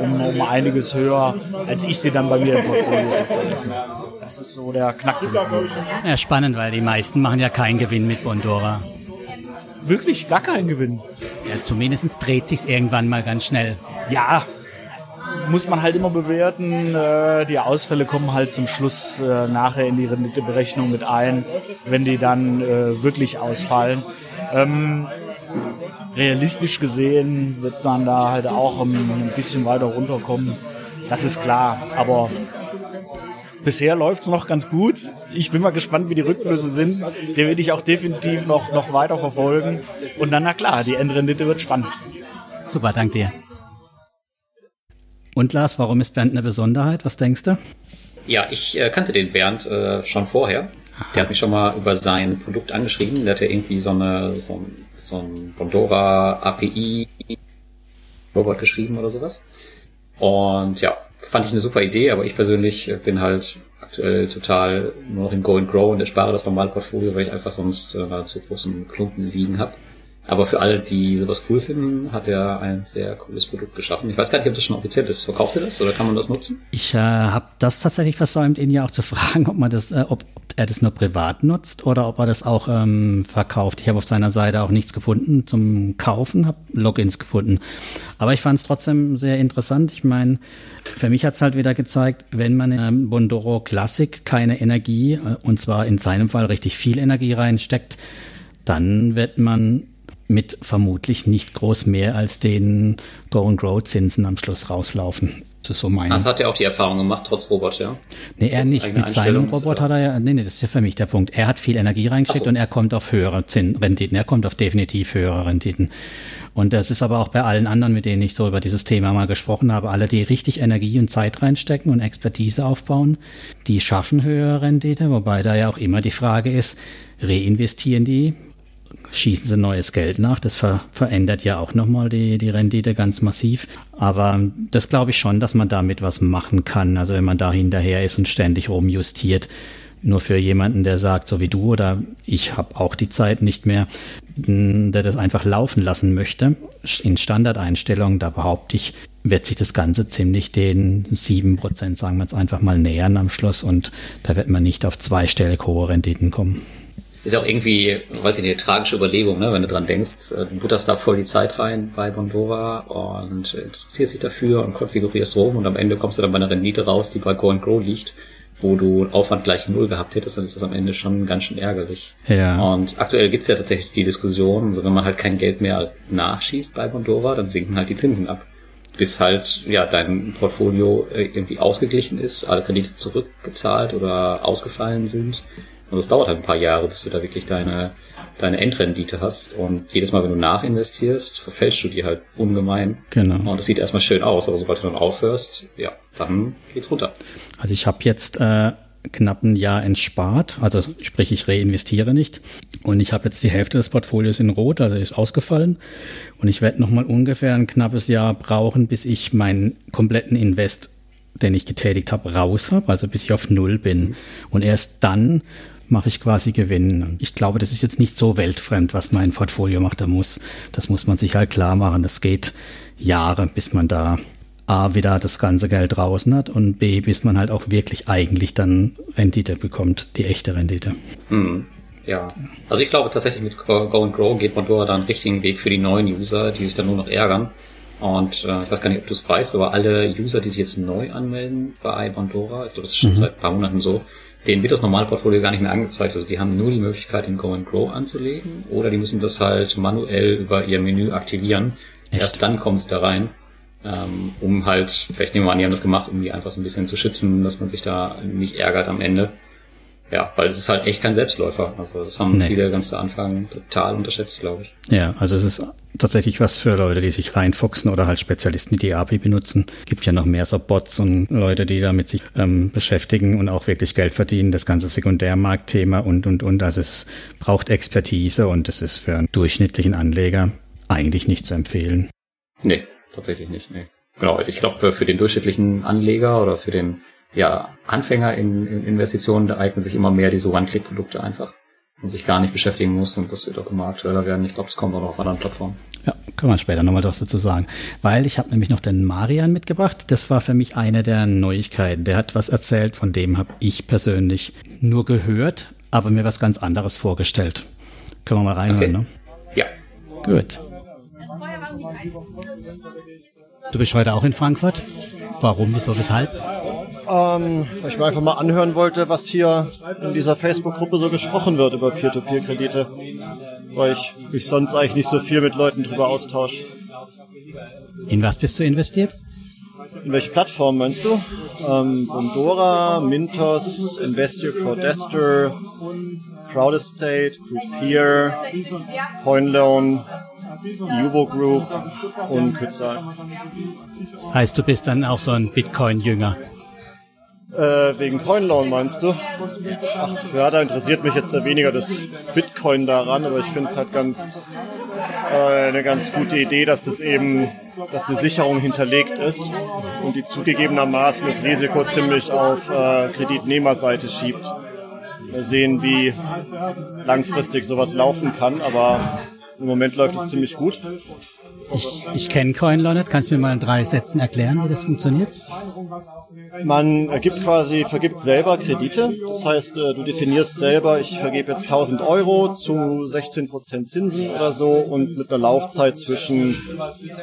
um, um einiges höher, als ich die dann bei mir im Portfolio verzeichne. Das ist so der Knackpunkt. Ja, spannend, weil die meisten machen ja keinen Gewinn mit Bondora. Wirklich gar keinen Gewinn. Ja, zumindest dreht sich's irgendwann mal ganz schnell. Ja, muss man halt immer bewerten. Äh, die Ausfälle kommen halt zum Schluss äh, nachher in die Renditeberechnung mit ein, wenn die dann äh, wirklich ausfallen. Ähm, realistisch gesehen wird man da halt auch ein bisschen weiter runterkommen. Das ist klar, aber bisher läuft es noch ganz gut. Ich bin mal gespannt, wie die Rückflüsse sind. Den will ich auch definitiv noch, noch weiter verfolgen. Und dann, na klar, die Endrendite wird spannend. Super, dank dir. Und Lars, warum ist Bernd eine Besonderheit? Was denkst du? Ja, ich äh, kannte den Bernd äh, schon vorher. Der hat mich schon mal über sein Produkt angeschrieben. Der hatte irgendwie so eine so ein, so ein Bondora API Robot geschrieben oder sowas. Und ja, fand ich eine super Idee, aber ich persönlich bin halt aktuell total nur noch im Go and Grow und erspare das normale Portfolio, weil ich einfach sonst äh, zu großen Klumpen liegen habe. Aber für alle, die sowas cool finden, hat er ein sehr cooles Produkt geschaffen. Ich weiß gar nicht, ob das schon offiziell ist. Verkauft er das oder kann man das nutzen? Ich äh, habe das tatsächlich versäumt, ihn ja auch zu fragen, ob man das, äh, ob er das nur privat nutzt oder ob er das auch ähm, verkauft. Ich habe auf seiner Seite auch nichts gefunden zum Kaufen, habe Logins gefunden. Aber ich fand es trotzdem sehr interessant. Ich meine, für mich hat es halt wieder gezeigt, wenn man in einem Bondoro Classic keine Energie, äh, und zwar in seinem Fall richtig viel Energie reinsteckt, dann wird man mit vermutlich nicht groß mehr als den Go and Grow Zinsen am Schluss rauslaufen. Das ist so mein. Das hat er auch die Erfahrung gemacht, trotz Robot, ja? Nee, er nicht. Mit seinem Robot hat er ja, nee, nee, das ist ja für mich der Punkt. Er hat viel Energie reingesteckt so. und er kommt auf höhere Zinsrenditen. Er kommt auf definitiv höhere Renditen. Und das ist aber auch bei allen anderen, mit denen ich so über dieses Thema mal gesprochen habe, alle, die richtig Energie und Zeit reinstecken und Expertise aufbauen, die schaffen höhere Rendite, wobei da ja auch immer die Frage ist, reinvestieren die schießen sie neues Geld nach. Das ver verändert ja auch nochmal die, die Rendite ganz massiv. Aber das glaube ich schon, dass man damit was machen kann. Also wenn man da hinterher ist und ständig rumjustiert. Nur für jemanden, der sagt, so wie du oder ich habe auch die Zeit nicht mehr, der das einfach laufen lassen möchte, in Standardeinstellungen, da behaupte ich, wird sich das Ganze ziemlich den sieben Prozent, sagen wir jetzt einfach mal, nähern am Schluss und da wird man nicht auf zweistellig hohe Renditen kommen ist auch irgendwie, weiß ich nicht, eine tragische Überlegung, ne, wenn du dran denkst. Äh, du butterst da voll die Zeit rein bei Bondora und interessierst dich dafür und konfigurierst rum und am Ende kommst du dann bei einer Rendite raus, die bei Go and Grow liegt, wo du Aufwand gleich null gehabt hättest, dann ist das am Ende schon ganz schön ärgerlich. Ja. Und aktuell gibt's ja tatsächlich die Diskussion, also wenn man halt kein Geld mehr nachschießt bei Bondora, dann sinken halt die Zinsen ab bis halt ja dein Portfolio äh, irgendwie ausgeglichen ist, alle Kredite zurückgezahlt oder ausgefallen sind und es dauert halt ein paar Jahre, bis du da wirklich deine, deine Endrendite hast. Und jedes Mal, wenn du nachinvestierst, verfälschst du die halt ungemein. Genau. Und das sieht erstmal schön aus, aber sobald du dann aufhörst, ja, dann geht's runter. Also ich habe jetzt äh, knapp ein Jahr entspart, also sprich, ich reinvestiere nicht. Und ich habe jetzt die Hälfte des Portfolios in Rot, also ist ausgefallen. Und ich werde nochmal ungefähr ein knappes Jahr brauchen, bis ich meinen kompletten Invest den ich getätigt habe, raus habe, also bis ich auf Null bin. Und erst dann mache ich quasi Gewinn. Ich glaube, das ist jetzt nicht so weltfremd, was mein Portfolio macht. Da muss, das muss man sich halt klar machen. Das geht Jahre, bis man da A, wieder das ganze Geld draußen hat und B, bis man halt auch wirklich eigentlich dann Rendite bekommt, die echte Rendite. Hm. Ja, also ich glaube tatsächlich mit Go and Grow geht man da einen richtigen Weg für die neuen User, die sich dann nur noch ärgern. Und äh, ich weiß gar nicht, ob du es weißt, aber alle User, die sich jetzt neu anmelden bei Bondora, ich glaube, das ist schon mhm. seit ein paar Monaten so, denen wird das normale Portfolio gar nicht mehr angezeigt. Also die haben nur die Möglichkeit, in Go and Grow anzulegen oder die müssen das halt manuell über ihr Menü aktivieren. Echt? Erst dann kommt es da rein, ähm, um halt, vielleicht nehmen wir an, die haben das gemacht, um die einfach so ein bisschen zu schützen, dass man sich da nicht ärgert am Ende. Ja, weil es ist halt echt kein Selbstläufer. Also das haben nee. viele ganz zu Anfang total unterschätzt, glaube ich. Ja, also es ist tatsächlich was für Leute, die sich reinfuchsen oder halt Spezialisten, die die API benutzen. Gibt ja noch mehr so Bots und Leute, die damit sich ähm, beschäftigen und auch wirklich Geld verdienen. Das ganze Sekundärmarktthema und, und, und. Also es braucht Expertise und es ist für einen durchschnittlichen Anleger eigentlich nicht zu empfehlen. Nee, tatsächlich nicht. Nee. Genau, ich glaube, für den durchschnittlichen Anleger oder für den ja, Anfänger in, in Investitionen, da eignen sich immer mehr diese One-Click-Produkte einfach. und sich gar nicht beschäftigen muss und das wird auch immer aktueller werden. Ich glaube, es kommt auch noch auf anderen Plattformen. Ja, können wir später nochmal was dazu sagen. Weil ich habe nämlich noch den Marian mitgebracht. Das war für mich eine der Neuigkeiten. Der hat was erzählt, von dem habe ich persönlich nur gehört, aber mir was ganz anderes vorgestellt. Können wir mal reinhören, okay. ne? Ja. Gut. Du bist heute auch in Frankfurt. Warum, wieso, weshalb? Ähm, weil ich mir einfach mal anhören wollte, was hier in dieser Facebook-Gruppe so gesprochen wird über Peer-to-Peer-Kredite. Weil ich mich sonst eigentlich nicht so viel mit Leuten drüber austausche. In was bist du investiert? In welche Plattform meinst du? Ähm, Bondora, Mintos, Investio, Crowdester, Crowdestate, Groupier, CoinLoan, Juvo Group und Kützal. Heißt, du bist dann auch so ein Bitcoin-Jünger? Äh, wegen CoinLoan meinst du? Ach, ja, da interessiert mich jetzt weniger das Bitcoin daran, aber ich finde es halt ganz äh, eine ganz gute Idee, dass das eben, dass eine Sicherung hinterlegt ist und die zugegebenermaßen das Risiko ziemlich auf äh, Kreditnehmerseite schiebt. Wir sehen, wie langfristig sowas laufen kann, aber im Moment läuft es ziemlich gut. Ich, ich kenne CoinLaw nicht. Kannst du mir mal in drei Sätzen erklären, wie das funktioniert? Man gibt quasi, vergibt selber Kredite. Das heißt, äh, du definierst selber, ich vergebe jetzt 1000 Euro zu 16% Zinsen oder so und mit einer Laufzeit zwischen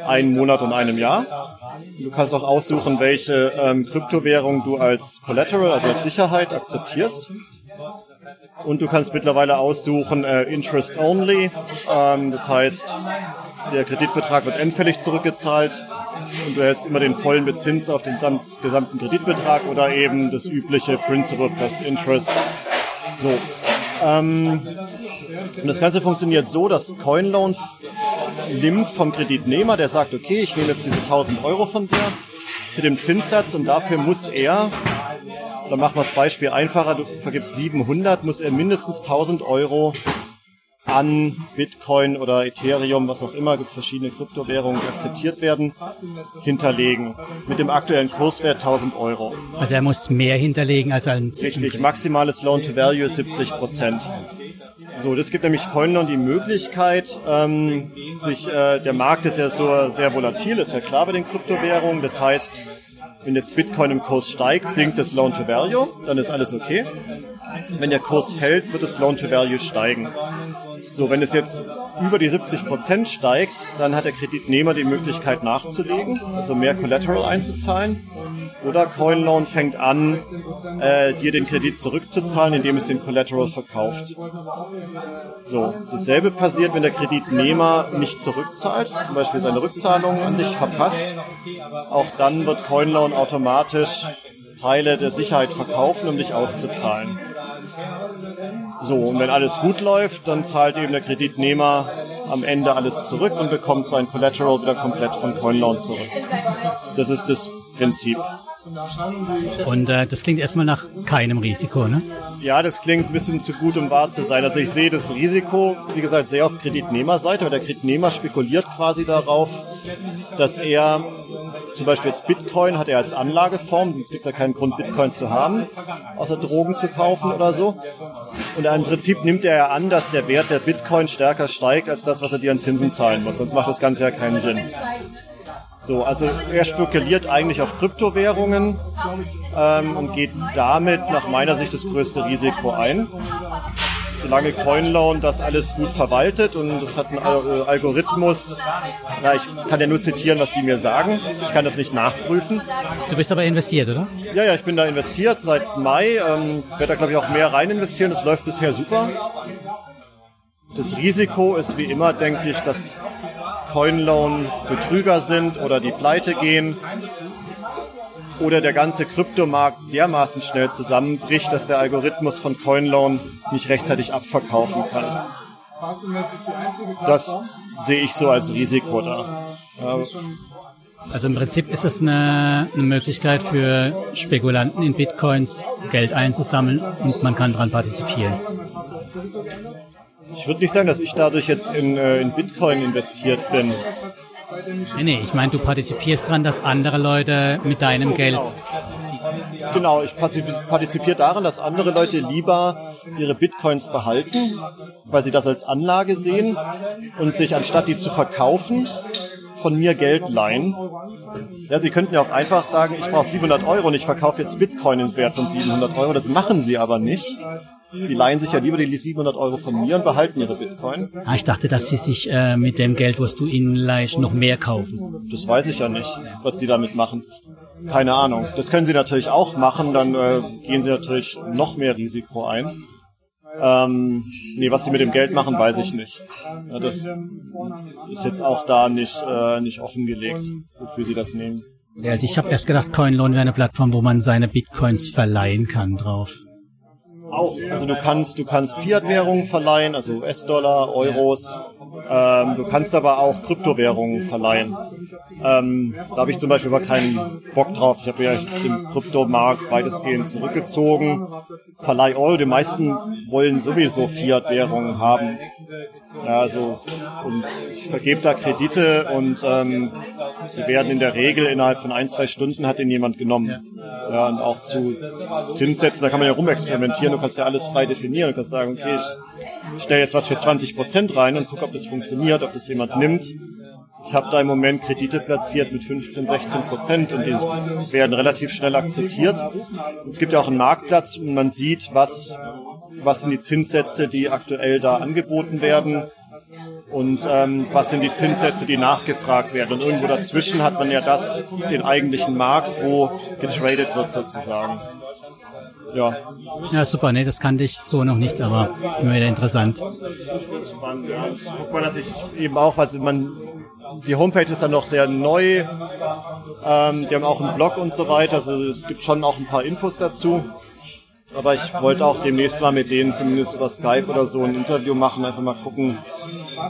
einem Monat und einem Jahr. Du kannst auch aussuchen, welche ähm, Kryptowährung du als Collateral, also als Sicherheit akzeptierst. Und du kannst mittlerweile aussuchen äh, Interest Only. Ähm, das heißt, der Kreditbetrag wird endfällig zurückgezahlt und du hältst immer den vollen Bezins auf den gesamten Kreditbetrag oder eben das übliche Principal plus Interest. So. Ähm, und das Ganze funktioniert so, dass CoinLoan nimmt vom Kreditnehmer, der sagt, okay, ich nehme jetzt diese 1000 Euro von dir zu dem Zinssatz und dafür muss er dann machen wir das Beispiel einfacher. Du vergibst 700, muss er mindestens 1000 Euro an Bitcoin oder Ethereum, was auch immer, gibt verschiedene Kryptowährungen, die akzeptiert werden, hinterlegen. Mit dem aktuellen Kurswert 1000 Euro. Also er muss mehr hinterlegen als ein Richtig, maximales Loan to Value ist 70 Prozent. So, das gibt nämlich CoinLoan die Möglichkeit, ähm, sich, äh, der Markt ist ja so sehr volatil, ist ja klar bei den Kryptowährungen. Das heißt, wenn jetzt Bitcoin im Kurs steigt, sinkt das Loan to Value, dann ist alles okay. Wenn der Kurs fällt, wird das Loan to Value steigen. So, wenn es jetzt über die 70 Prozent steigt, dann hat der Kreditnehmer die Möglichkeit nachzulegen, also mehr Collateral einzuzahlen. Oder CoinLoan fängt an, äh, dir den Kredit zurückzuzahlen, indem es den Collateral verkauft. So, dasselbe passiert, wenn der Kreditnehmer nicht zurückzahlt, zum Beispiel seine Rückzahlung an dich verpasst. Auch dann wird CoinLoan automatisch Teile der Sicherheit verkaufen, um dich auszuzahlen. So, und wenn alles gut läuft, dann zahlt eben der Kreditnehmer am Ende alles zurück und bekommt sein Collateral wieder komplett von CoinLoan zurück. Das ist das Prinzip. Und äh, das klingt erstmal nach keinem Risiko, ne? Ja, das klingt ein bisschen zu gut, um wahr zu sein. Also ich sehe das Risiko, wie gesagt, sehr auf Kreditnehmerseite, weil der Kreditnehmer spekuliert quasi darauf, dass er zum Beispiel jetzt Bitcoin hat er als Anlageform, sonst gibt es ja keinen Grund, Bitcoin zu haben, außer Drogen zu kaufen oder so. Und im Prinzip nimmt er ja an, dass der Wert der Bitcoin stärker steigt als das, was er dir an Zinsen zahlen muss. Sonst macht das Ganze ja keinen Sinn. So, also er spekuliert eigentlich auf Kryptowährungen ähm, und geht damit nach meiner Sicht das größte Risiko ein. Solange CoinLoan das alles gut verwaltet und es hat einen Algorithmus, na, ich kann ja nur zitieren, was die mir sagen. Ich kann das nicht nachprüfen. Du bist aber investiert, oder? Ja, ja, ich bin da investiert seit Mai. Ähm, werde da glaube ich auch mehr rein investieren. Das läuft bisher super. Das Risiko ist wie immer, denke ich, dass Coinloan Betrüger sind oder die pleite gehen oder der ganze Kryptomarkt dermaßen schnell zusammenbricht, dass der Algorithmus von Coinloan nicht rechtzeitig abverkaufen kann. Das sehe ich so als Risiko da. Also im Prinzip ist es eine, eine, Möglichkeit für Spekulanten in Bitcoins Geld einzusammeln und man kann daran partizipieren. Ich würde nicht sagen, dass ich dadurch jetzt in, äh, in Bitcoin investiert bin. Nee, nee, ich meine, du partizipierst daran, dass andere Leute mit deinem Geld Genau, ich partizipiere daran, dass andere Leute lieber ihre Bitcoins behalten, weil sie das als Anlage sehen und sich anstatt die zu verkaufen, von mir Geld leihen. Ja, sie könnten ja auch einfach sagen, ich brauche 700 Euro und ich verkaufe jetzt Bitcoin im Wert von 700 Euro. Das machen sie aber nicht. Sie leihen sich ja lieber die 700 Euro von mir und behalten ihre Bitcoin. Ah, ich dachte, dass sie sich äh, mit dem Geld, was du ihnen leihst, noch mehr kaufen. Das weiß ich ja nicht, was die damit machen. Keine Ahnung. Das können sie natürlich auch machen, dann äh, gehen sie natürlich noch mehr Risiko ein. Ähm, nee, was die mit dem Geld machen, weiß ich nicht. Ja, das ist jetzt auch da nicht, äh, nicht offengelegt, wofür sie das nehmen. Ja, also ich habe erst gedacht, CoinLoan wäre eine Plattform, wo man seine Bitcoins verleihen kann drauf. Auch. Also du kannst, du kannst Fiat-Währungen verleihen, also US-Dollar, Euros. Ähm, du kannst aber auch Kryptowährungen verleihen. Ähm, da habe ich zum Beispiel aber keinen Bock drauf. Ich habe ja den Kryptomarkt weitestgehend zurückgezogen. Verleih Euro. Die meisten wollen sowieso Fiat-Währungen haben. Ja, also und ich vergebe da Kredite und ähm, die werden in der Regel innerhalb von ein, zwei Stunden hat den jemand genommen. Ja, und auch zu Zinssätzen, da kann man ja rumexperimentieren, du kannst ja alles frei definieren, du kannst sagen, okay, ich stelle jetzt was für 20 Prozent rein und guck, ob das funktioniert, ob das jemand nimmt. Ich habe da im Moment Kredite platziert mit 15, 16 Prozent und die werden relativ schnell akzeptiert. Und es gibt ja auch einen Marktplatz und man sieht, was, was sind die Zinssätze, die aktuell da angeboten werden und ähm, was sind die Zinssätze, die nachgefragt werden. Und irgendwo dazwischen hat man ja das, den eigentlichen Markt, wo getradet wird sozusagen. Ja. Ja, super, nee, das kannte ich so noch nicht, aber immer wieder interessant. Spannend, ja. Guck mal, dass ich eben auch, also man, die Homepage ist dann noch sehr neu. Ähm, die haben auch einen Blog und so weiter, also es gibt schon auch ein paar Infos dazu. Aber ich wollte auch demnächst mal mit denen zumindest über Skype oder so ein Interview machen, einfach mal gucken,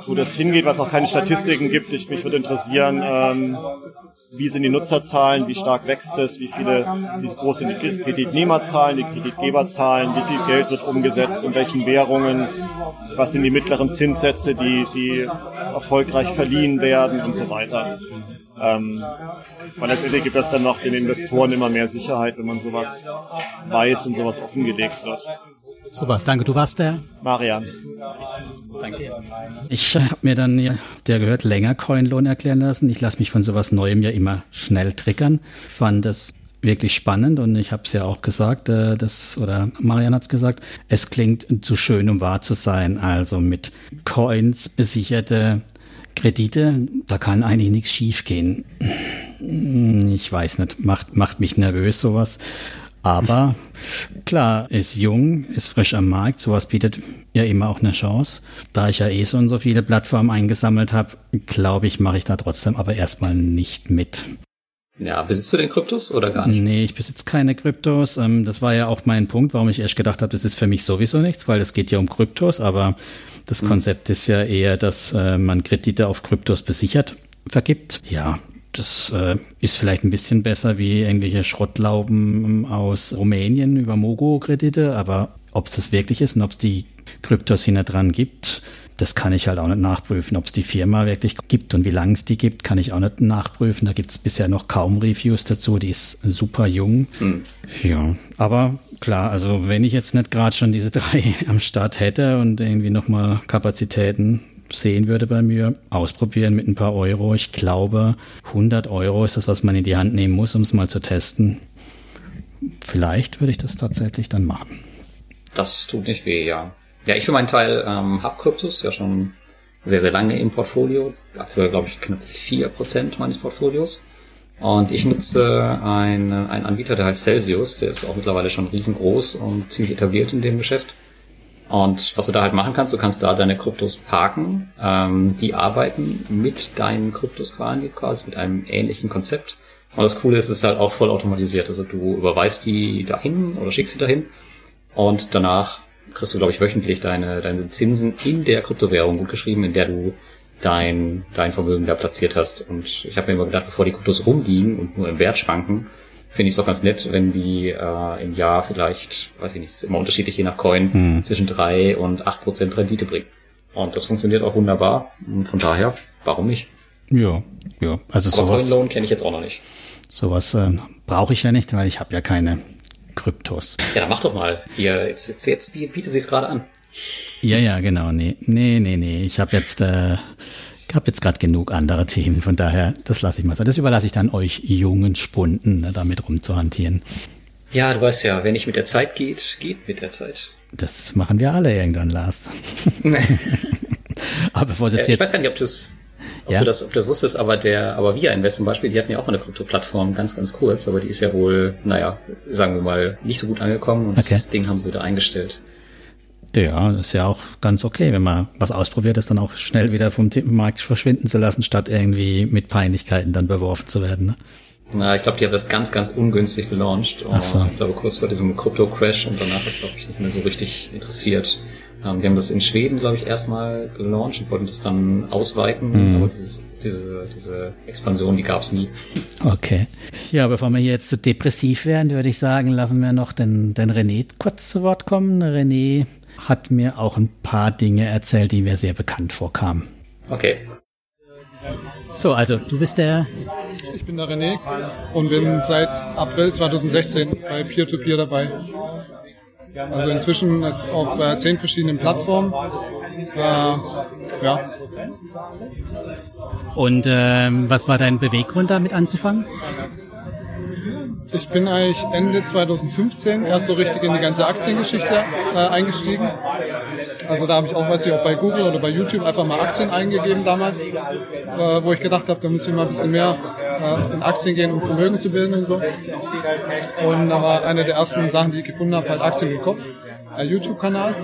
wo das hingeht, es auch keine Statistiken gibt. Ich, mich würde interessieren, ähm, wie sind die Nutzerzahlen, wie stark wächst es, wie viele, wie groß sind die Kreditnehmerzahlen, die Kreditgeberzahlen, wie viel Geld wird umgesetzt, in welchen Währungen, was sind die mittleren Zinssätze, die, die erfolgreich verliehen werden und so weiter. Ähm, weil letztendlich gibt es dann noch den Investoren immer mehr Sicherheit, wenn man sowas weiß und sowas offengelegt wird. Super, danke. Du warst der? Marian. Danke. Ich habe mir dann, ja, der gehört, länger Coinlohn erklären lassen. Ich lasse mich von sowas Neuem ja immer schnell triggern. Ich fand das wirklich spannend und ich habe es ja auch gesagt, äh, das oder Marian hat es gesagt, es klingt zu schön, um wahr zu sein. Also mit Coins besicherte Kredite, da kann eigentlich nichts schiefgehen. Ich weiß nicht, macht, macht mich nervös sowas. Aber klar, ist jung, ist frisch am Markt, sowas bietet ja immer auch eine Chance. Da ich ja eh so und so viele Plattformen eingesammelt habe, glaube ich, mache ich da trotzdem aber erstmal nicht mit. Ja, besitzt du denn Kryptos oder gar nicht? Nee, ich besitze keine Kryptos. Ähm, das war ja auch mein Punkt, warum ich erst gedacht habe, das ist für mich sowieso nichts, weil es geht ja um Kryptos, aber das mhm. Konzept ist ja eher, dass äh, man Kredite auf Kryptos besichert vergibt. Ja, das äh, ist vielleicht ein bisschen besser wie irgendwelche Schrottlauben aus Rumänien über Mogo-Kredite, aber ob es das wirklich ist und ob es die Kryptos hinter dran gibt, das kann ich halt auch nicht nachprüfen. Ob es die Firma wirklich gibt und wie lange es die gibt, kann ich auch nicht nachprüfen. Da gibt es bisher noch kaum Reviews dazu. Die ist super jung. Hm. Ja, aber klar, also wenn ich jetzt nicht gerade schon diese drei am Start hätte und irgendwie nochmal Kapazitäten sehen würde bei mir, ausprobieren mit ein paar Euro. Ich glaube, 100 Euro ist das, was man in die Hand nehmen muss, um es mal zu testen. Vielleicht würde ich das tatsächlich dann machen. Das tut nicht weh, ja. Ja, ich für meinen Teil ähm, habe Kryptos ja schon sehr, sehr lange im Portfolio. Aktuell, glaube ich, knapp vier Prozent meines Portfolios. Und ich nutze einen, einen Anbieter, der heißt Celsius. Der ist auch mittlerweile schon riesengroß und ziemlich etabliert in dem Geschäft. Und was du da halt machen kannst, du kannst da deine Kryptos parken. Ähm, die arbeiten mit deinen Kryptos quasi, mit einem ähnlichen Konzept. Und das Coole ist, es ist halt auch voll automatisiert. Also du überweist die dahin oder schickst sie dahin. Und danach kriegst du, glaube ich, wöchentlich deine, deine Zinsen in der Kryptowährung gut geschrieben, in der du dein, dein Vermögen da platziert hast. Und ich habe mir immer gedacht, bevor die Kryptos rumliegen und nur im Wert schwanken, finde ich es doch ganz nett, wenn die äh, im Jahr vielleicht, weiß ich nicht, ist immer unterschiedlich je nach Coin, hm. zwischen drei und acht Prozent Rendite bringen. Und das funktioniert auch wunderbar. Und von daher, warum nicht? Ja, ja. Also Aber sowas, Coinloan kenne ich jetzt auch noch nicht. Sowas äh, brauche ich ja nicht, weil ich habe ja keine Kryptos. Ja, dann mach doch mal. Hier, jetzt, jetzt, jetzt bietet sie es gerade an. Ja, ja, genau. Nee, nee, nee, nee. Ich habe jetzt, äh, hab jetzt gerade genug andere Themen. Von daher, das lasse ich mal sein. Das überlasse ich dann euch jungen Spunden, ne, damit rumzuhantieren. Ja, du weißt ja, wenn nicht mit der Zeit geht, geht mit der Zeit. Das machen wir alle irgendwann, Lars. aber bevor jetzt äh, ich weiß gar nicht, ob du es ob ja? du das, ob du das wusstest, aber der, aber Via Invest zum Beispiel, die hatten ja auch eine Krypto-Plattform, ganz, ganz kurz, aber die ist ja wohl, naja, sagen wir mal, nicht so gut angekommen und okay. das Ding haben sie wieder eingestellt. Ja, das ist ja auch ganz okay, wenn man was ausprobiert, ist dann auch schnell wieder vom Markt verschwinden zu lassen, statt irgendwie mit Peinlichkeiten dann beworfen zu werden. Ne? Na, ich glaube, die haben das ganz, ganz ungünstig gelauncht. Ach so. Ich glaube, kurz vor diesem Krypto-Crash und danach ist, glaube ich, nicht mehr so richtig interessiert. Ähm, wir haben das in Schweden, glaube ich, erstmal gelauncht und wollten das dann ausweiten, mhm. aber dieses, diese, diese Expansion, die gab es nie. Okay. Ja, bevor wir hier jetzt zu so depressiv werden, würde ich sagen, lassen wir noch den, den René kurz zu Wort kommen. René hat mir auch ein paar Dinge erzählt, die mir sehr bekannt vorkamen. Okay. So, also du bist der. Ich bin der René und bin seit April 2016 bei Peer-to-Peer -Peer dabei. Also inzwischen auf äh, zehn verschiedenen Plattformen. Äh, ja. Und ähm, was war dein Beweggrund damit anzufangen? Ich bin eigentlich Ende 2015 erst so richtig in die ganze Aktiengeschichte äh, eingestiegen. Also da habe ich auch, weiß ich, auch bei Google oder bei YouTube einfach mal Aktien eingegeben damals, äh, wo ich gedacht habe, da muss ich mal ein bisschen mehr äh, in Aktien gehen, um Vermögen zu bilden und so. Und da war eine der ersten Sachen, die ich gefunden habe, halt Aktien im Kopf. YouTube-Kanal.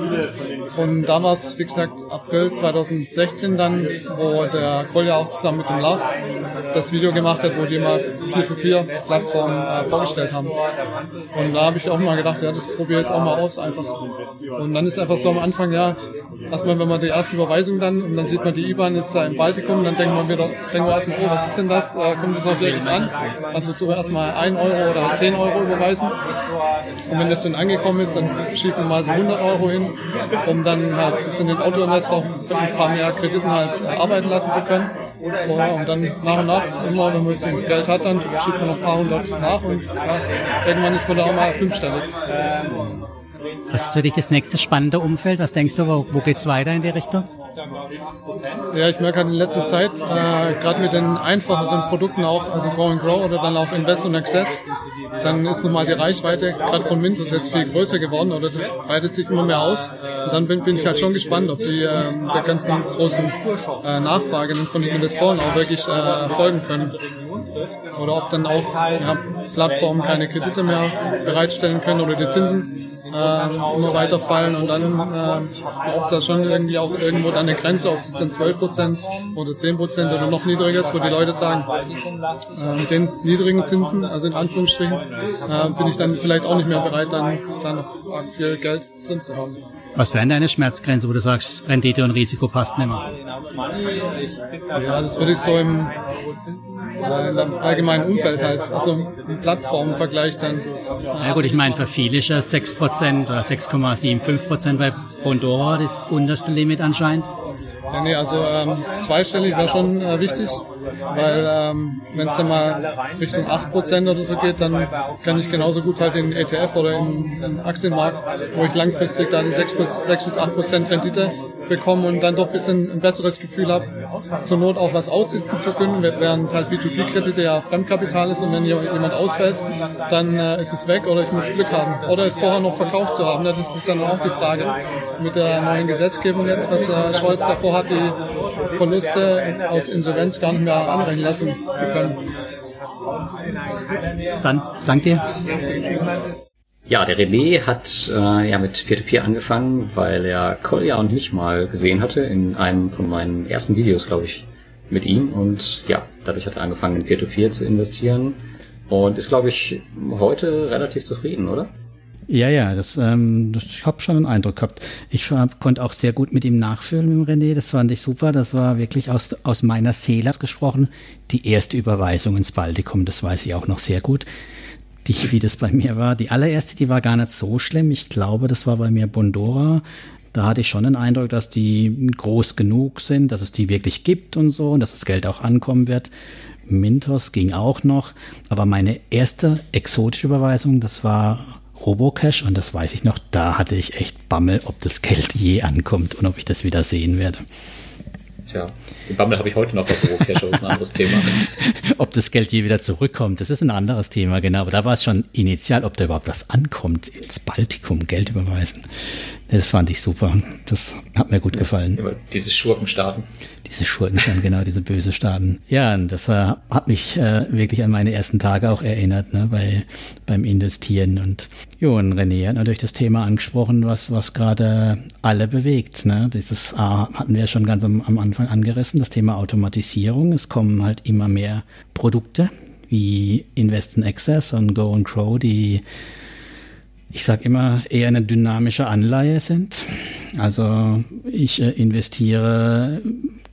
Und da war es, wie gesagt, April 2016 dann, wo der Kolja auch zusammen mit dem Lars das Video gemacht hat, wo die mal Peer-to-Peer-Plattform äh, vorgestellt haben. Und da habe ich auch mal gedacht, ja, das probiere ich jetzt auch mal aus einfach. Und dann ist einfach so am Anfang, ja, erstmal, wenn man die erste Überweisung dann, und dann sieht man die IBAN ist da im Baltikum, dann denkt man wieder, denkt man erstmal, oh, was ist denn das? Äh, kommt das auch wirklich an? Also du erstmal 1 Euro oder 10 Euro überweisen. Und wenn das dann angekommen ist, dann schiebt man mal also 100 Euro hin, um dann halt ein bisschen den Autoinvestor mit ein paar mehr Krediten halt arbeiten lassen zu können. Und dann nach und nach, immer wenn man ein bisschen Geld hat, dann schiebt man noch ein paar hundert nach und ja, irgendwann ist man da auch mal fünfstellig. Was ist für dich das nächste spannende Umfeld? Was denkst du, wo, wo geht's weiter in die Richtung? Ja, ich merke halt in letzter Zeit, äh, gerade mit den einfacheren Produkten auch, also Go and Grow oder dann auch Invest und Access, dann ist nochmal die Reichweite gerade von Mintos jetzt viel größer geworden oder das breitet sich immer mehr aus. Und dann bin, bin ich halt schon gespannt, ob die äh, der ganzen großen äh, Nachfrage von den Investoren auch wirklich äh, folgen können. Oder ob dann auch ja, Plattformen keine Kredite mehr bereitstellen können oder die Zinsen äh, immer weiter fallen und dann äh, ist da schon irgendwie auch irgendwo dann eine Grenze, ob es dann 12% oder 10% oder noch niedriger ist, wo die Leute sagen, äh, mit den niedrigen Zinsen, also in Anführungsstrichen, äh, bin ich dann vielleicht auch nicht mehr bereit, dann, dann noch viel Geld drin zu haben. Was wäre deine Schmerzgrenze, wo du sagst, Rendite und Risiko passt nicht mehr? Ja, das würde ich so im, im allgemeinen Umfeld halt, also im Plattformenvergleich dann. Ja gut, ich meine, für viele ist ja 6% oder 6,75% bei Bondora das unterste Limit anscheinend. Ja, nee, also ähm, zweistellig wäre schon äh, wichtig, weil ähm, wenn es dann mal Richtung 8% oder so geht, dann kann ich genauso gut halt in ETF oder im Aktienmarkt, wo ich langfristig dann 6 bis, 6 bis 8% Rendite bekomme und dann doch ein bisschen ein besseres Gefühl habe, zur Not auch was aussitzen zu können, während halt B2B-Kredite ja Fremdkapital ist und wenn jemand ausfällt, dann äh, ist es weg oder ich muss Glück haben. Oder es vorher noch verkauft zu haben. Das ist dann auch die Frage mit der neuen Gesetzgebung jetzt, was äh, Scholz davor hat, die Verluste aus Insolvenz gar nicht mehr anrechnen lassen zu können. Dann danke dir. Ja, der René hat äh, ja mit Peer-to-Peer -Peer angefangen, weil er Kolja und mich mal gesehen hatte in einem von meinen ersten Videos, glaube ich, mit ihm. Und ja, dadurch hat er angefangen, in Peer-to-Peer -Peer zu investieren und ist, glaube ich, heute relativ zufrieden, oder? Ja, ja, das, ähm, das ich habe schon einen Eindruck gehabt. Ich konnte auch sehr gut mit ihm nachfühlen, mit dem René. Das fand ich super. Das war wirklich aus, aus meiner Seele gesprochen. Die erste Überweisung ins Baltikum, das weiß ich auch noch sehr gut die, wie das bei mir war. Die allererste, die war gar nicht so schlimm. Ich glaube, das war bei mir Bondora. Da hatte ich schon den Eindruck, dass die groß genug sind, dass es die wirklich gibt und so und dass das Geld auch ankommen wird. Mintos ging auch noch. Aber meine erste exotische Überweisung, das war Robocash und das weiß ich noch, da hatte ich echt Bammel, ob das Geld je ankommt und ob ich das wieder sehen werde. Tja, den Bammel habe ich heute noch bei Robocash, das ist ein anderes Thema. ob das Geld je wieder zurückkommt, das ist ein anderes Thema, genau. Aber da war es schon initial, ob da überhaupt was ankommt, ins Baltikum Geld überweisen. Das fand ich super. Das hat mir gut gefallen. Ja, diese Schurkenstaaten. Diese Schurkenstaaten, genau, diese böse Staaten. Ja, und das äh, hat mich äh, wirklich an meine ersten Tage auch erinnert, ne, bei, beim Investieren. Und jo, und René hat natürlich das Thema angesprochen, was, was gerade alle bewegt. Ne? Dieses A hatten wir schon ganz am, am Anfang angerissen, das Thema Automatisierung. Es kommen halt immer mehr Produkte wie Invest in Access und Go and Grow, die ich sage immer, eher eine dynamische Anleihe sind. Also ich äh, investiere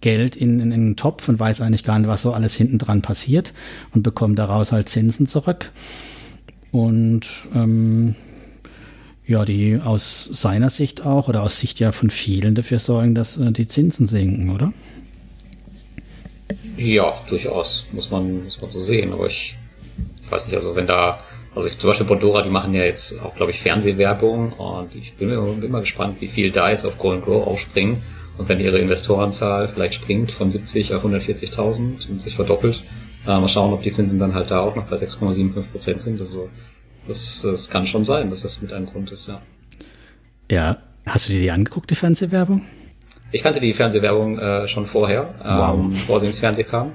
Geld in, in, in einen Topf und weiß eigentlich gar nicht, was so alles hinten dran passiert und bekomme daraus halt Zinsen zurück. Und ähm, ja, die aus seiner Sicht auch oder aus Sicht ja von vielen dafür sorgen, dass äh, die Zinsen sinken, oder? Ja, durchaus, muss man, muss man so sehen. Aber ich, ich weiß nicht, also wenn da also ich, zum Beispiel Bondora, die machen ja jetzt auch, glaube ich, Fernsehwerbung und ich bin, bin mal gespannt, wie viel da jetzt auf Golden Grow aufspringen. Und wenn ihre Investorenzahl vielleicht springt von 70 auf 140.000 und sich verdoppelt, äh, mal schauen, ob die Zinsen dann halt da auch noch bei 6,75 Prozent sind. Also das, das kann schon sein, dass das mit einem Grund ist, ja. Ja, hast du dir die angeguckt, die Fernsehwerbung? Ich kannte die Fernsehwerbung äh, schon vorher, ähm, wow. bevor sie ins Fernsehen kam.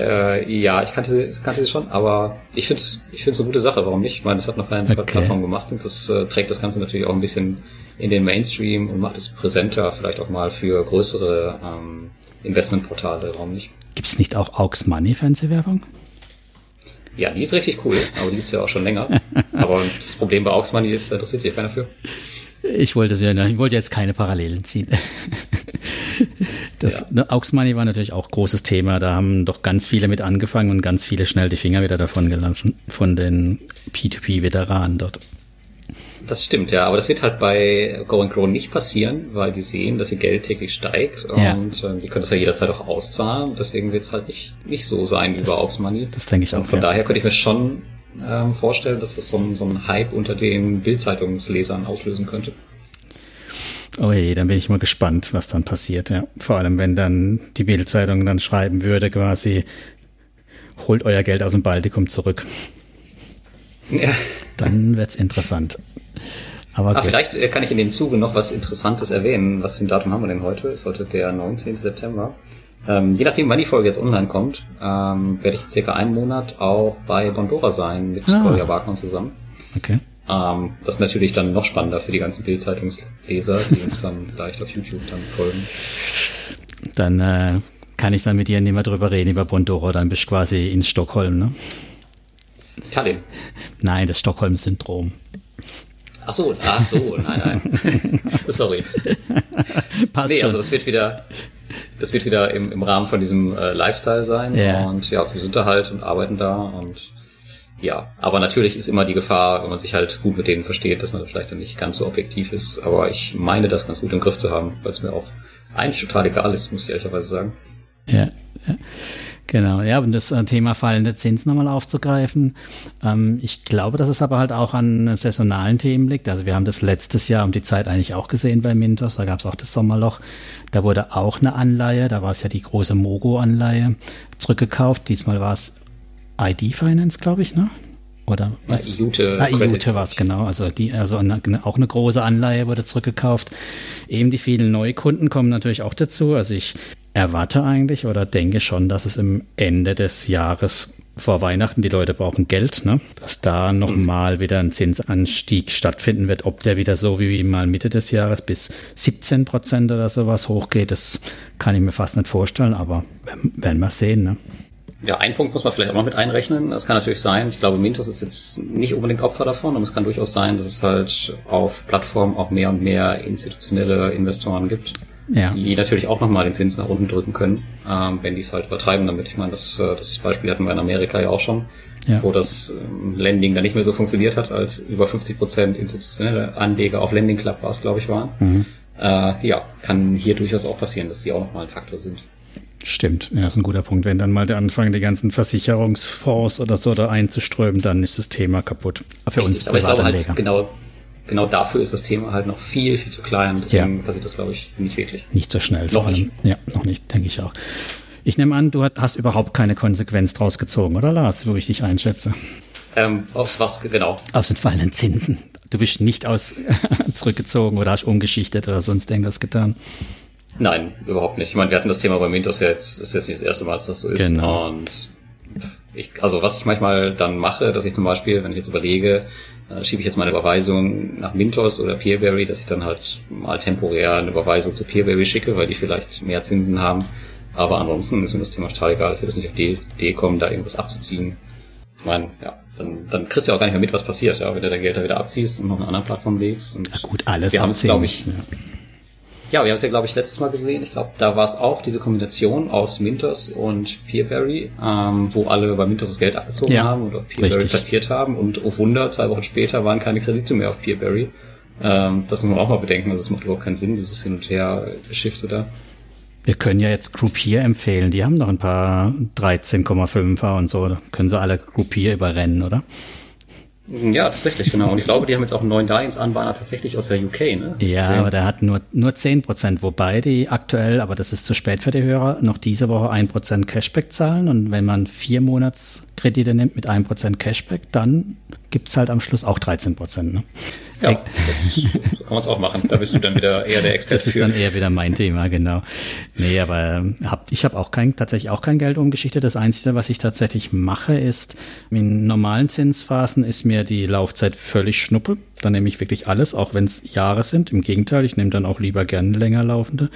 Äh, ja, ich kannte, sie, kannte sie schon, aber ich finde es ich find's eine gute Sache, warum nicht? Ich meine, das hat noch keine okay. Plattform gemacht und das äh, trägt das Ganze natürlich auch ein bisschen in den Mainstream und macht es präsenter, vielleicht auch mal für größere ähm, Investmentportale, warum nicht? Gibt es nicht auch Aux Money Fernsehwerbung? Ja, die ist richtig cool, aber die gibt's ja auch schon länger. aber das Problem bei Aux Money ist, da interessiert sich ja keiner für. Ich wollte, ich wollte jetzt keine Parallelen ziehen. Das ja. Ne, Aux Money war natürlich auch großes Thema. Da haben doch ganz viele mit angefangen und ganz viele schnell die Finger wieder davon gelassen von den P2P-Veteranen dort. Das stimmt, ja, aber das wird halt bei Go and Grow nicht passieren, weil die sehen, dass ihr Geld täglich steigt ja. und äh, die können das ja jederzeit auch auszahlen. Deswegen wird es halt nicht, nicht so sein das, wie bei Aux Money. Das denke ich auch. Und von ja. daher könnte ich mir schon ähm, vorstellen, dass das so ein, so ein Hype unter den Bildzeitungslesern auslösen könnte. Oh je, dann bin ich mal gespannt, was dann passiert. Ja. Vor allem, wenn dann die Bildzeitung dann schreiben würde, quasi, holt euer Geld aus dem Baltikum zurück. Ja. Dann wird's interessant. Aber ah, vielleicht äh, kann ich in dem Zuge noch was Interessantes erwähnen. Was für ein Datum haben wir denn heute? Ist heute der 19. September. Ähm, je nachdem, wann die Folge jetzt online kommt, ähm, werde ich in circa einen Monat auch bei Bondora sein mit ah. Kolja Wagner zusammen. Okay. Ähm, das ist natürlich dann noch spannender für die ganzen Bildzeitungsleser, die uns dann vielleicht auf YouTube dann folgen. Dann äh, kann ich dann mit dir nicht mehr drüber reden, über Bondora, dann bist du quasi in Stockholm, ne? Tallinn. Nein, das Stockholm-Syndrom. Ach so, ach so, nein, nein. Sorry. Passt nee, schon. also das wird wieder, das wird wieder im, im Rahmen von diesem äh, Lifestyle sein. Ja. Und ja, wir sind da halt und arbeiten da und ja, aber natürlich ist immer die Gefahr, wenn man sich halt gut mit denen versteht, dass man vielleicht dann nicht ganz so objektiv ist. Aber ich meine, das ganz gut im Griff zu haben, weil es mir auch eigentlich total egal ist, muss ich ehrlicherweise sagen. Ja, ja. Genau, ja, um das äh, Thema fallende Zins nochmal aufzugreifen. Ähm, ich glaube, dass es aber halt auch an saisonalen Themen liegt. Also wir haben das letztes Jahr um die Zeit eigentlich auch gesehen bei Mintos. Da gab es auch das Sommerloch. Da wurde auch eine Anleihe, da war es ja die große Mogo-Anleihe, zurückgekauft. Diesmal war es ID Finance, glaube ich, ne? Oder was? Ja, Iute. Ah, Iute war es, genau. Also die, also eine, auch eine große Anleihe wurde zurückgekauft. Eben die vielen Neukunden kommen natürlich auch dazu. Also ich erwarte eigentlich oder denke schon, dass es im Ende des Jahres vor Weihnachten, die Leute brauchen Geld, ne? dass da nochmal wieder ein Zinsanstieg stattfinden wird. Ob der wieder so wie mal Mitte des Jahres bis 17 Prozent oder sowas hochgeht, das kann ich mir fast nicht vorstellen, aber werden wir sehen. Ne? Ja, ein Punkt muss man vielleicht auch noch mit einrechnen. Das kann natürlich sein. Ich glaube, Mintos ist jetzt nicht unbedingt Opfer davon, aber es kann durchaus sein, dass es halt auf Plattformen auch mehr und mehr institutionelle Investoren gibt, ja. die natürlich auch nochmal den Zins nach unten drücken können, ähm, wenn die es halt übertreiben damit. Ich meine, das, äh, das Beispiel hatten wir in Amerika ja auch schon, ja. wo das ähm, Lending dann nicht mehr so funktioniert hat, als über 50 Prozent institutionelle Anleger auf Lending Club war es, glaube ich, waren. Mhm. Äh, ja, kann hier durchaus auch passieren, dass die auch nochmal ein Faktor sind. Stimmt, ja, ist ein guter Punkt. Wenn dann mal der Anfang, die ganzen Versicherungsfonds oder so da einzuströmen, dann ist das Thema kaputt. Für Richtig, uns aber ich glaube halt genau, genau dafür ist das Thema halt noch viel, viel zu klein. Deswegen ja. passiert das, glaube ich, nicht wirklich. Nicht so schnell. Noch nicht. Ja, noch nicht, denke ich auch. Ich nehme an, du hast überhaupt keine Konsequenz draus gezogen, oder Lars, wo ich dich einschätze? Ähm, aufs was, genau? Aus den fallenden Zinsen. Du bist nicht aus zurückgezogen oder hast umgeschichtet oder sonst irgendwas getan. Nein, überhaupt nicht. Ich meine, wir hatten das Thema bei Mintos ja jetzt, das ist jetzt nicht das erste Mal, dass das so ist. Genau. Und ich, also was ich manchmal dann mache, dass ich zum Beispiel, wenn ich jetzt überlege, äh, schiebe ich jetzt meine Überweisung nach Mintos oder Peerberry, dass ich dann halt mal temporär eine Überweisung zu Peerberry schicke, weil die vielleicht mehr Zinsen haben. Aber ansonsten ist mir das Thema total egal. Ich würde nicht auf die Idee kommen, da irgendwas abzuziehen. Ich meine, ja, dann, dann kriegst du ja auch gar nicht mehr mit, was passiert, ja, wenn du dein Geld da wieder abziehst und noch eine andere Plattform legst. Und Na gut, alles wir haben es, glaube ich, ja. Ja, wir haben es ja, glaube ich, letztes Mal gesehen. Ich glaube, da war es auch diese Kombination aus Mintos und Peerberry, ähm, wo alle bei Mintos das Geld abgezogen ja, haben und auf Peerberry richtig. platziert haben. Und auf Wunder, zwei Wochen später waren keine Kredite mehr auf Peerberry. Ähm, das muss man auch mal bedenken. Also es macht überhaupt keinen Sinn, dieses Hin- und Her-Geschifte da. Wir können ja jetzt Groupier empfehlen. Die haben noch ein paar 13,5er und so. Da können sie alle Groupier überrennen, oder? Ja, tatsächlich, genau. Und ich glaube, die haben jetzt auch einen neuen Darlehensanbahner tatsächlich aus der UK, ne? Ja, aber der hat nur, nur 10 Prozent, wobei die aktuell, aber das ist zu spät für die Hörer, noch diese Woche 1 Prozent Cashback zahlen. Und wenn man vier Monatskredite nimmt mit 1 Prozent Cashback, dann gibt's halt am Schluss auch 13 Prozent, ne? Ja, das, so kann man es auch machen. Da bist du dann wieder eher der Experte. Das ist für. dann eher wieder mein Thema, genau. Nee, aber ähm, hab, ich habe auch kein, tatsächlich auch kein Geld umgeschichtet. Das Einzige, was ich tatsächlich mache, ist, in normalen Zinsphasen ist mir die Laufzeit völlig schnuppe. Dann nehme ich wirklich alles, auch wenn es Jahre sind. Im Gegenteil, ich nehme dann auch lieber gerne länger laufende.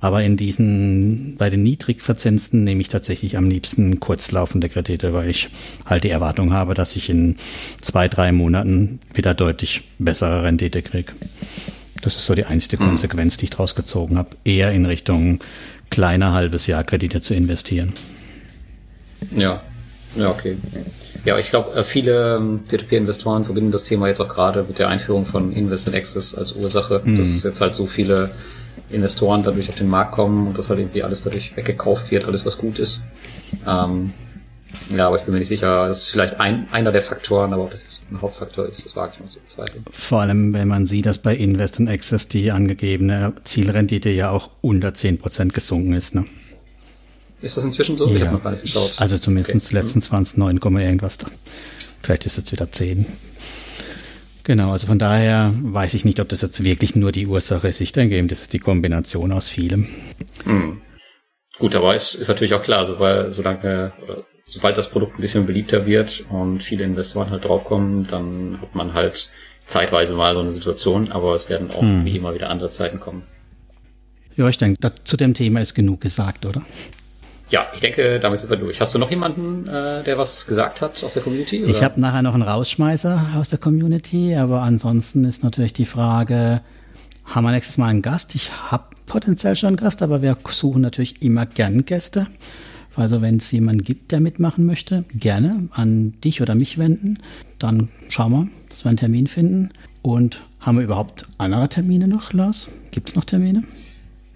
Aber in diesen, bei den Niedrigverzinsten nehme ich tatsächlich am liebsten kurzlaufende Kredite, weil ich halt die Erwartung habe, dass ich in zwei, drei Monaten wieder deutlich bessere Rendite kriege. Das ist so die einzige hm. Konsequenz, die ich daraus gezogen habe, eher in Richtung kleiner halbes Jahr Kredite zu investieren. Ja, ja, okay. Ja, ich glaube, äh, viele ähm, Peer-to-Peer-Investoren verbinden das Thema jetzt auch gerade mit der Einführung von Invest in Access als Ursache, mhm. dass jetzt halt so viele Investoren dadurch auf den Markt kommen und dass halt irgendwie alles dadurch weggekauft wird, alles was gut ist. Ähm, ja, aber ich bin mir nicht sicher, das ist vielleicht ein, einer der Faktoren, aber ob das jetzt ein Hauptfaktor ist, das wage ich mal zu bezweifeln. Vor allem, wenn man sieht, dass bei Invest in Access die angegebene Zielrendite ja auch unter 10% gesunken ist. Ne? Ist das inzwischen so? Ja. Ich habe noch gar nicht geschaut. Also zumindest okay. letztens waren es 9, irgendwas. Da. Vielleicht ist es jetzt wieder 10. Genau, also von daher weiß ich nicht, ob das jetzt wirklich nur die Ursache ist. Ich denke eben, das ist die Kombination aus vielem. Hm. Gut, aber es ist natürlich auch klar, solange, sobald das Produkt ein bisschen beliebter wird und viele Investoren halt draufkommen, dann hat man halt zeitweise mal so eine Situation, aber es werden auch hm. wie immer wieder andere Zeiten kommen. Ja, ich denke, zu dem Thema ist genug gesagt, oder? Ja, ich denke, damit sind wir durch. Hast du noch jemanden, äh, der was gesagt hat aus der Community? Oder? Ich habe nachher noch einen Rausschmeißer aus der Community, aber ansonsten ist natürlich die Frage, haben wir nächstes Mal einen Gast? Ich habe potenziell schon einen Gast, aber wir suchen natürlich immer gern Gäste. Also wenn es jemanden gibt, der mitmachen möchte, gerne an dich oder mich wenden. Dann schauen wir, dass wir einen Termin finden. Und haben wir überhaupt andere Termine noch, Lars? Gibt es noch Termine?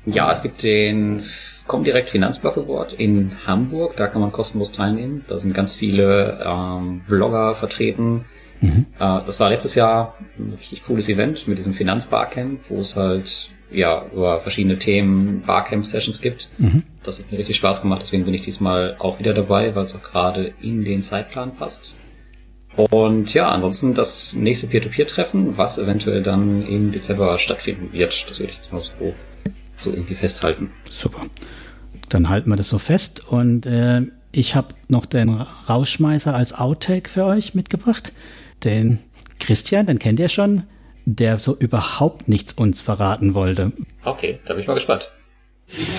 Ja, es gibt den Comdirect Finanzblock Award in Hamburg. Da kann man kostenlos teilnehmen. Da sind ganz viele ähm, Blogger vertreten. Mhm. Äh, das war letztes Jahr ein richtig cooles Event mit diesem Finanzbarcamp, wo es halt ja über verschiedene Themen Barcamp-Sessions gibt. Mhm. Das hat mir richtig Spaß gemacht, deswegen bin ich diesmal auch wieder dabei, weil es auch gerade in den Zeitplan passt. Und ja, ansonsten das nächste Peer-to-Peer-Treffen, was eventuell dann im Dezember stattfinden wird. Das würde ich jetzt mal so so irgendwie festhalten. Super. Dann halten wir das so fest und äh, ich habe noch den Rauschmeißer als Outtake für euch mitgebracht. Den Christian, den kennt ihr schon, der so überhaupt nichts uns verraten wollte. Okay, da bin ich mal gespannt.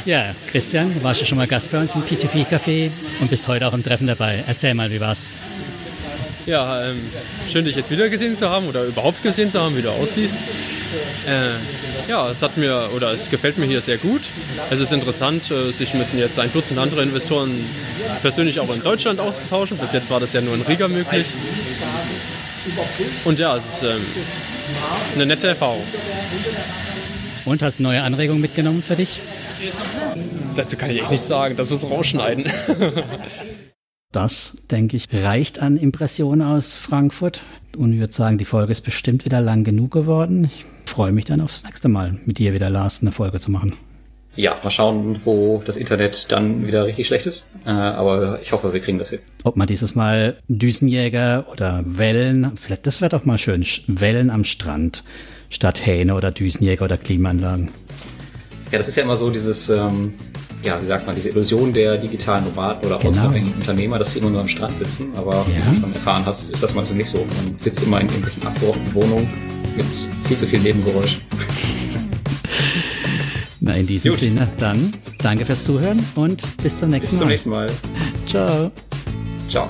Ja, Christian, du warst ja schon mal Gast bei uns im P2P-Café und bist heute auch im Treffen dabei. Erzähl mal, wie war's? Ja, ähm, schön, dich jetzt wieder gesehen zu haben oder überhaupt gesehen zu haben, wie du aussiehst. Äh, ja, es hat mir oder es gefällt mir hier sehr gut. Es ist interessant, äh, sich mit jetzt ein Dutzend anderer Investoren persönlich auch in Deutschland auszutauschen. Bis jetzt war das ja nur in Riga möglich. Und ja, es ist ähm, eine nette Erfahrung. Und hast neue Anregungen mitgenommen für dich? Dazu kann ich echt nichts sagen, das muss rausschneiden. Das, denke ich, reicht an Impressionen aus Frankfurt. Und ich würde sagen, die Folge ist bestimmt wieder lang genug geworden. Ich freue mich dann aufs nächste Mal, mit dir wieder, Lars, eine Folge zu machen. Ja, mal schauen, wo das Internet dann wieder richtig schlecht ist. Äh, aber ich hoffe, wir kriegen das hin. Ob man dieses Mal Düsenjäger oder Wellen, vielleicht, das wäre doch mal schön, Wellen am Strand statt Hähne oder Düsenjäger oder Klimaanlagen. Ja, das ist ja immer so dieses, ähm, ja, wie sagt man, diese Illusion der digitalen Nomaden oder Genau. ortsabhängigen Unternehmer, dass sie immer nur am Strand sitzen. Aber Ja. wie du schon erfahren hast, ist das meistens nicht so. Man sitzt immer in irgendwelchen abgeordneten Wohnungen mit viel zu viel Nebengeräusch. Na, in diesem Gut. Sinne, dann danke fürs Zuhören und bis zum nächsten Bis zum Mal. nächsten Mal. Ciao. Ciao.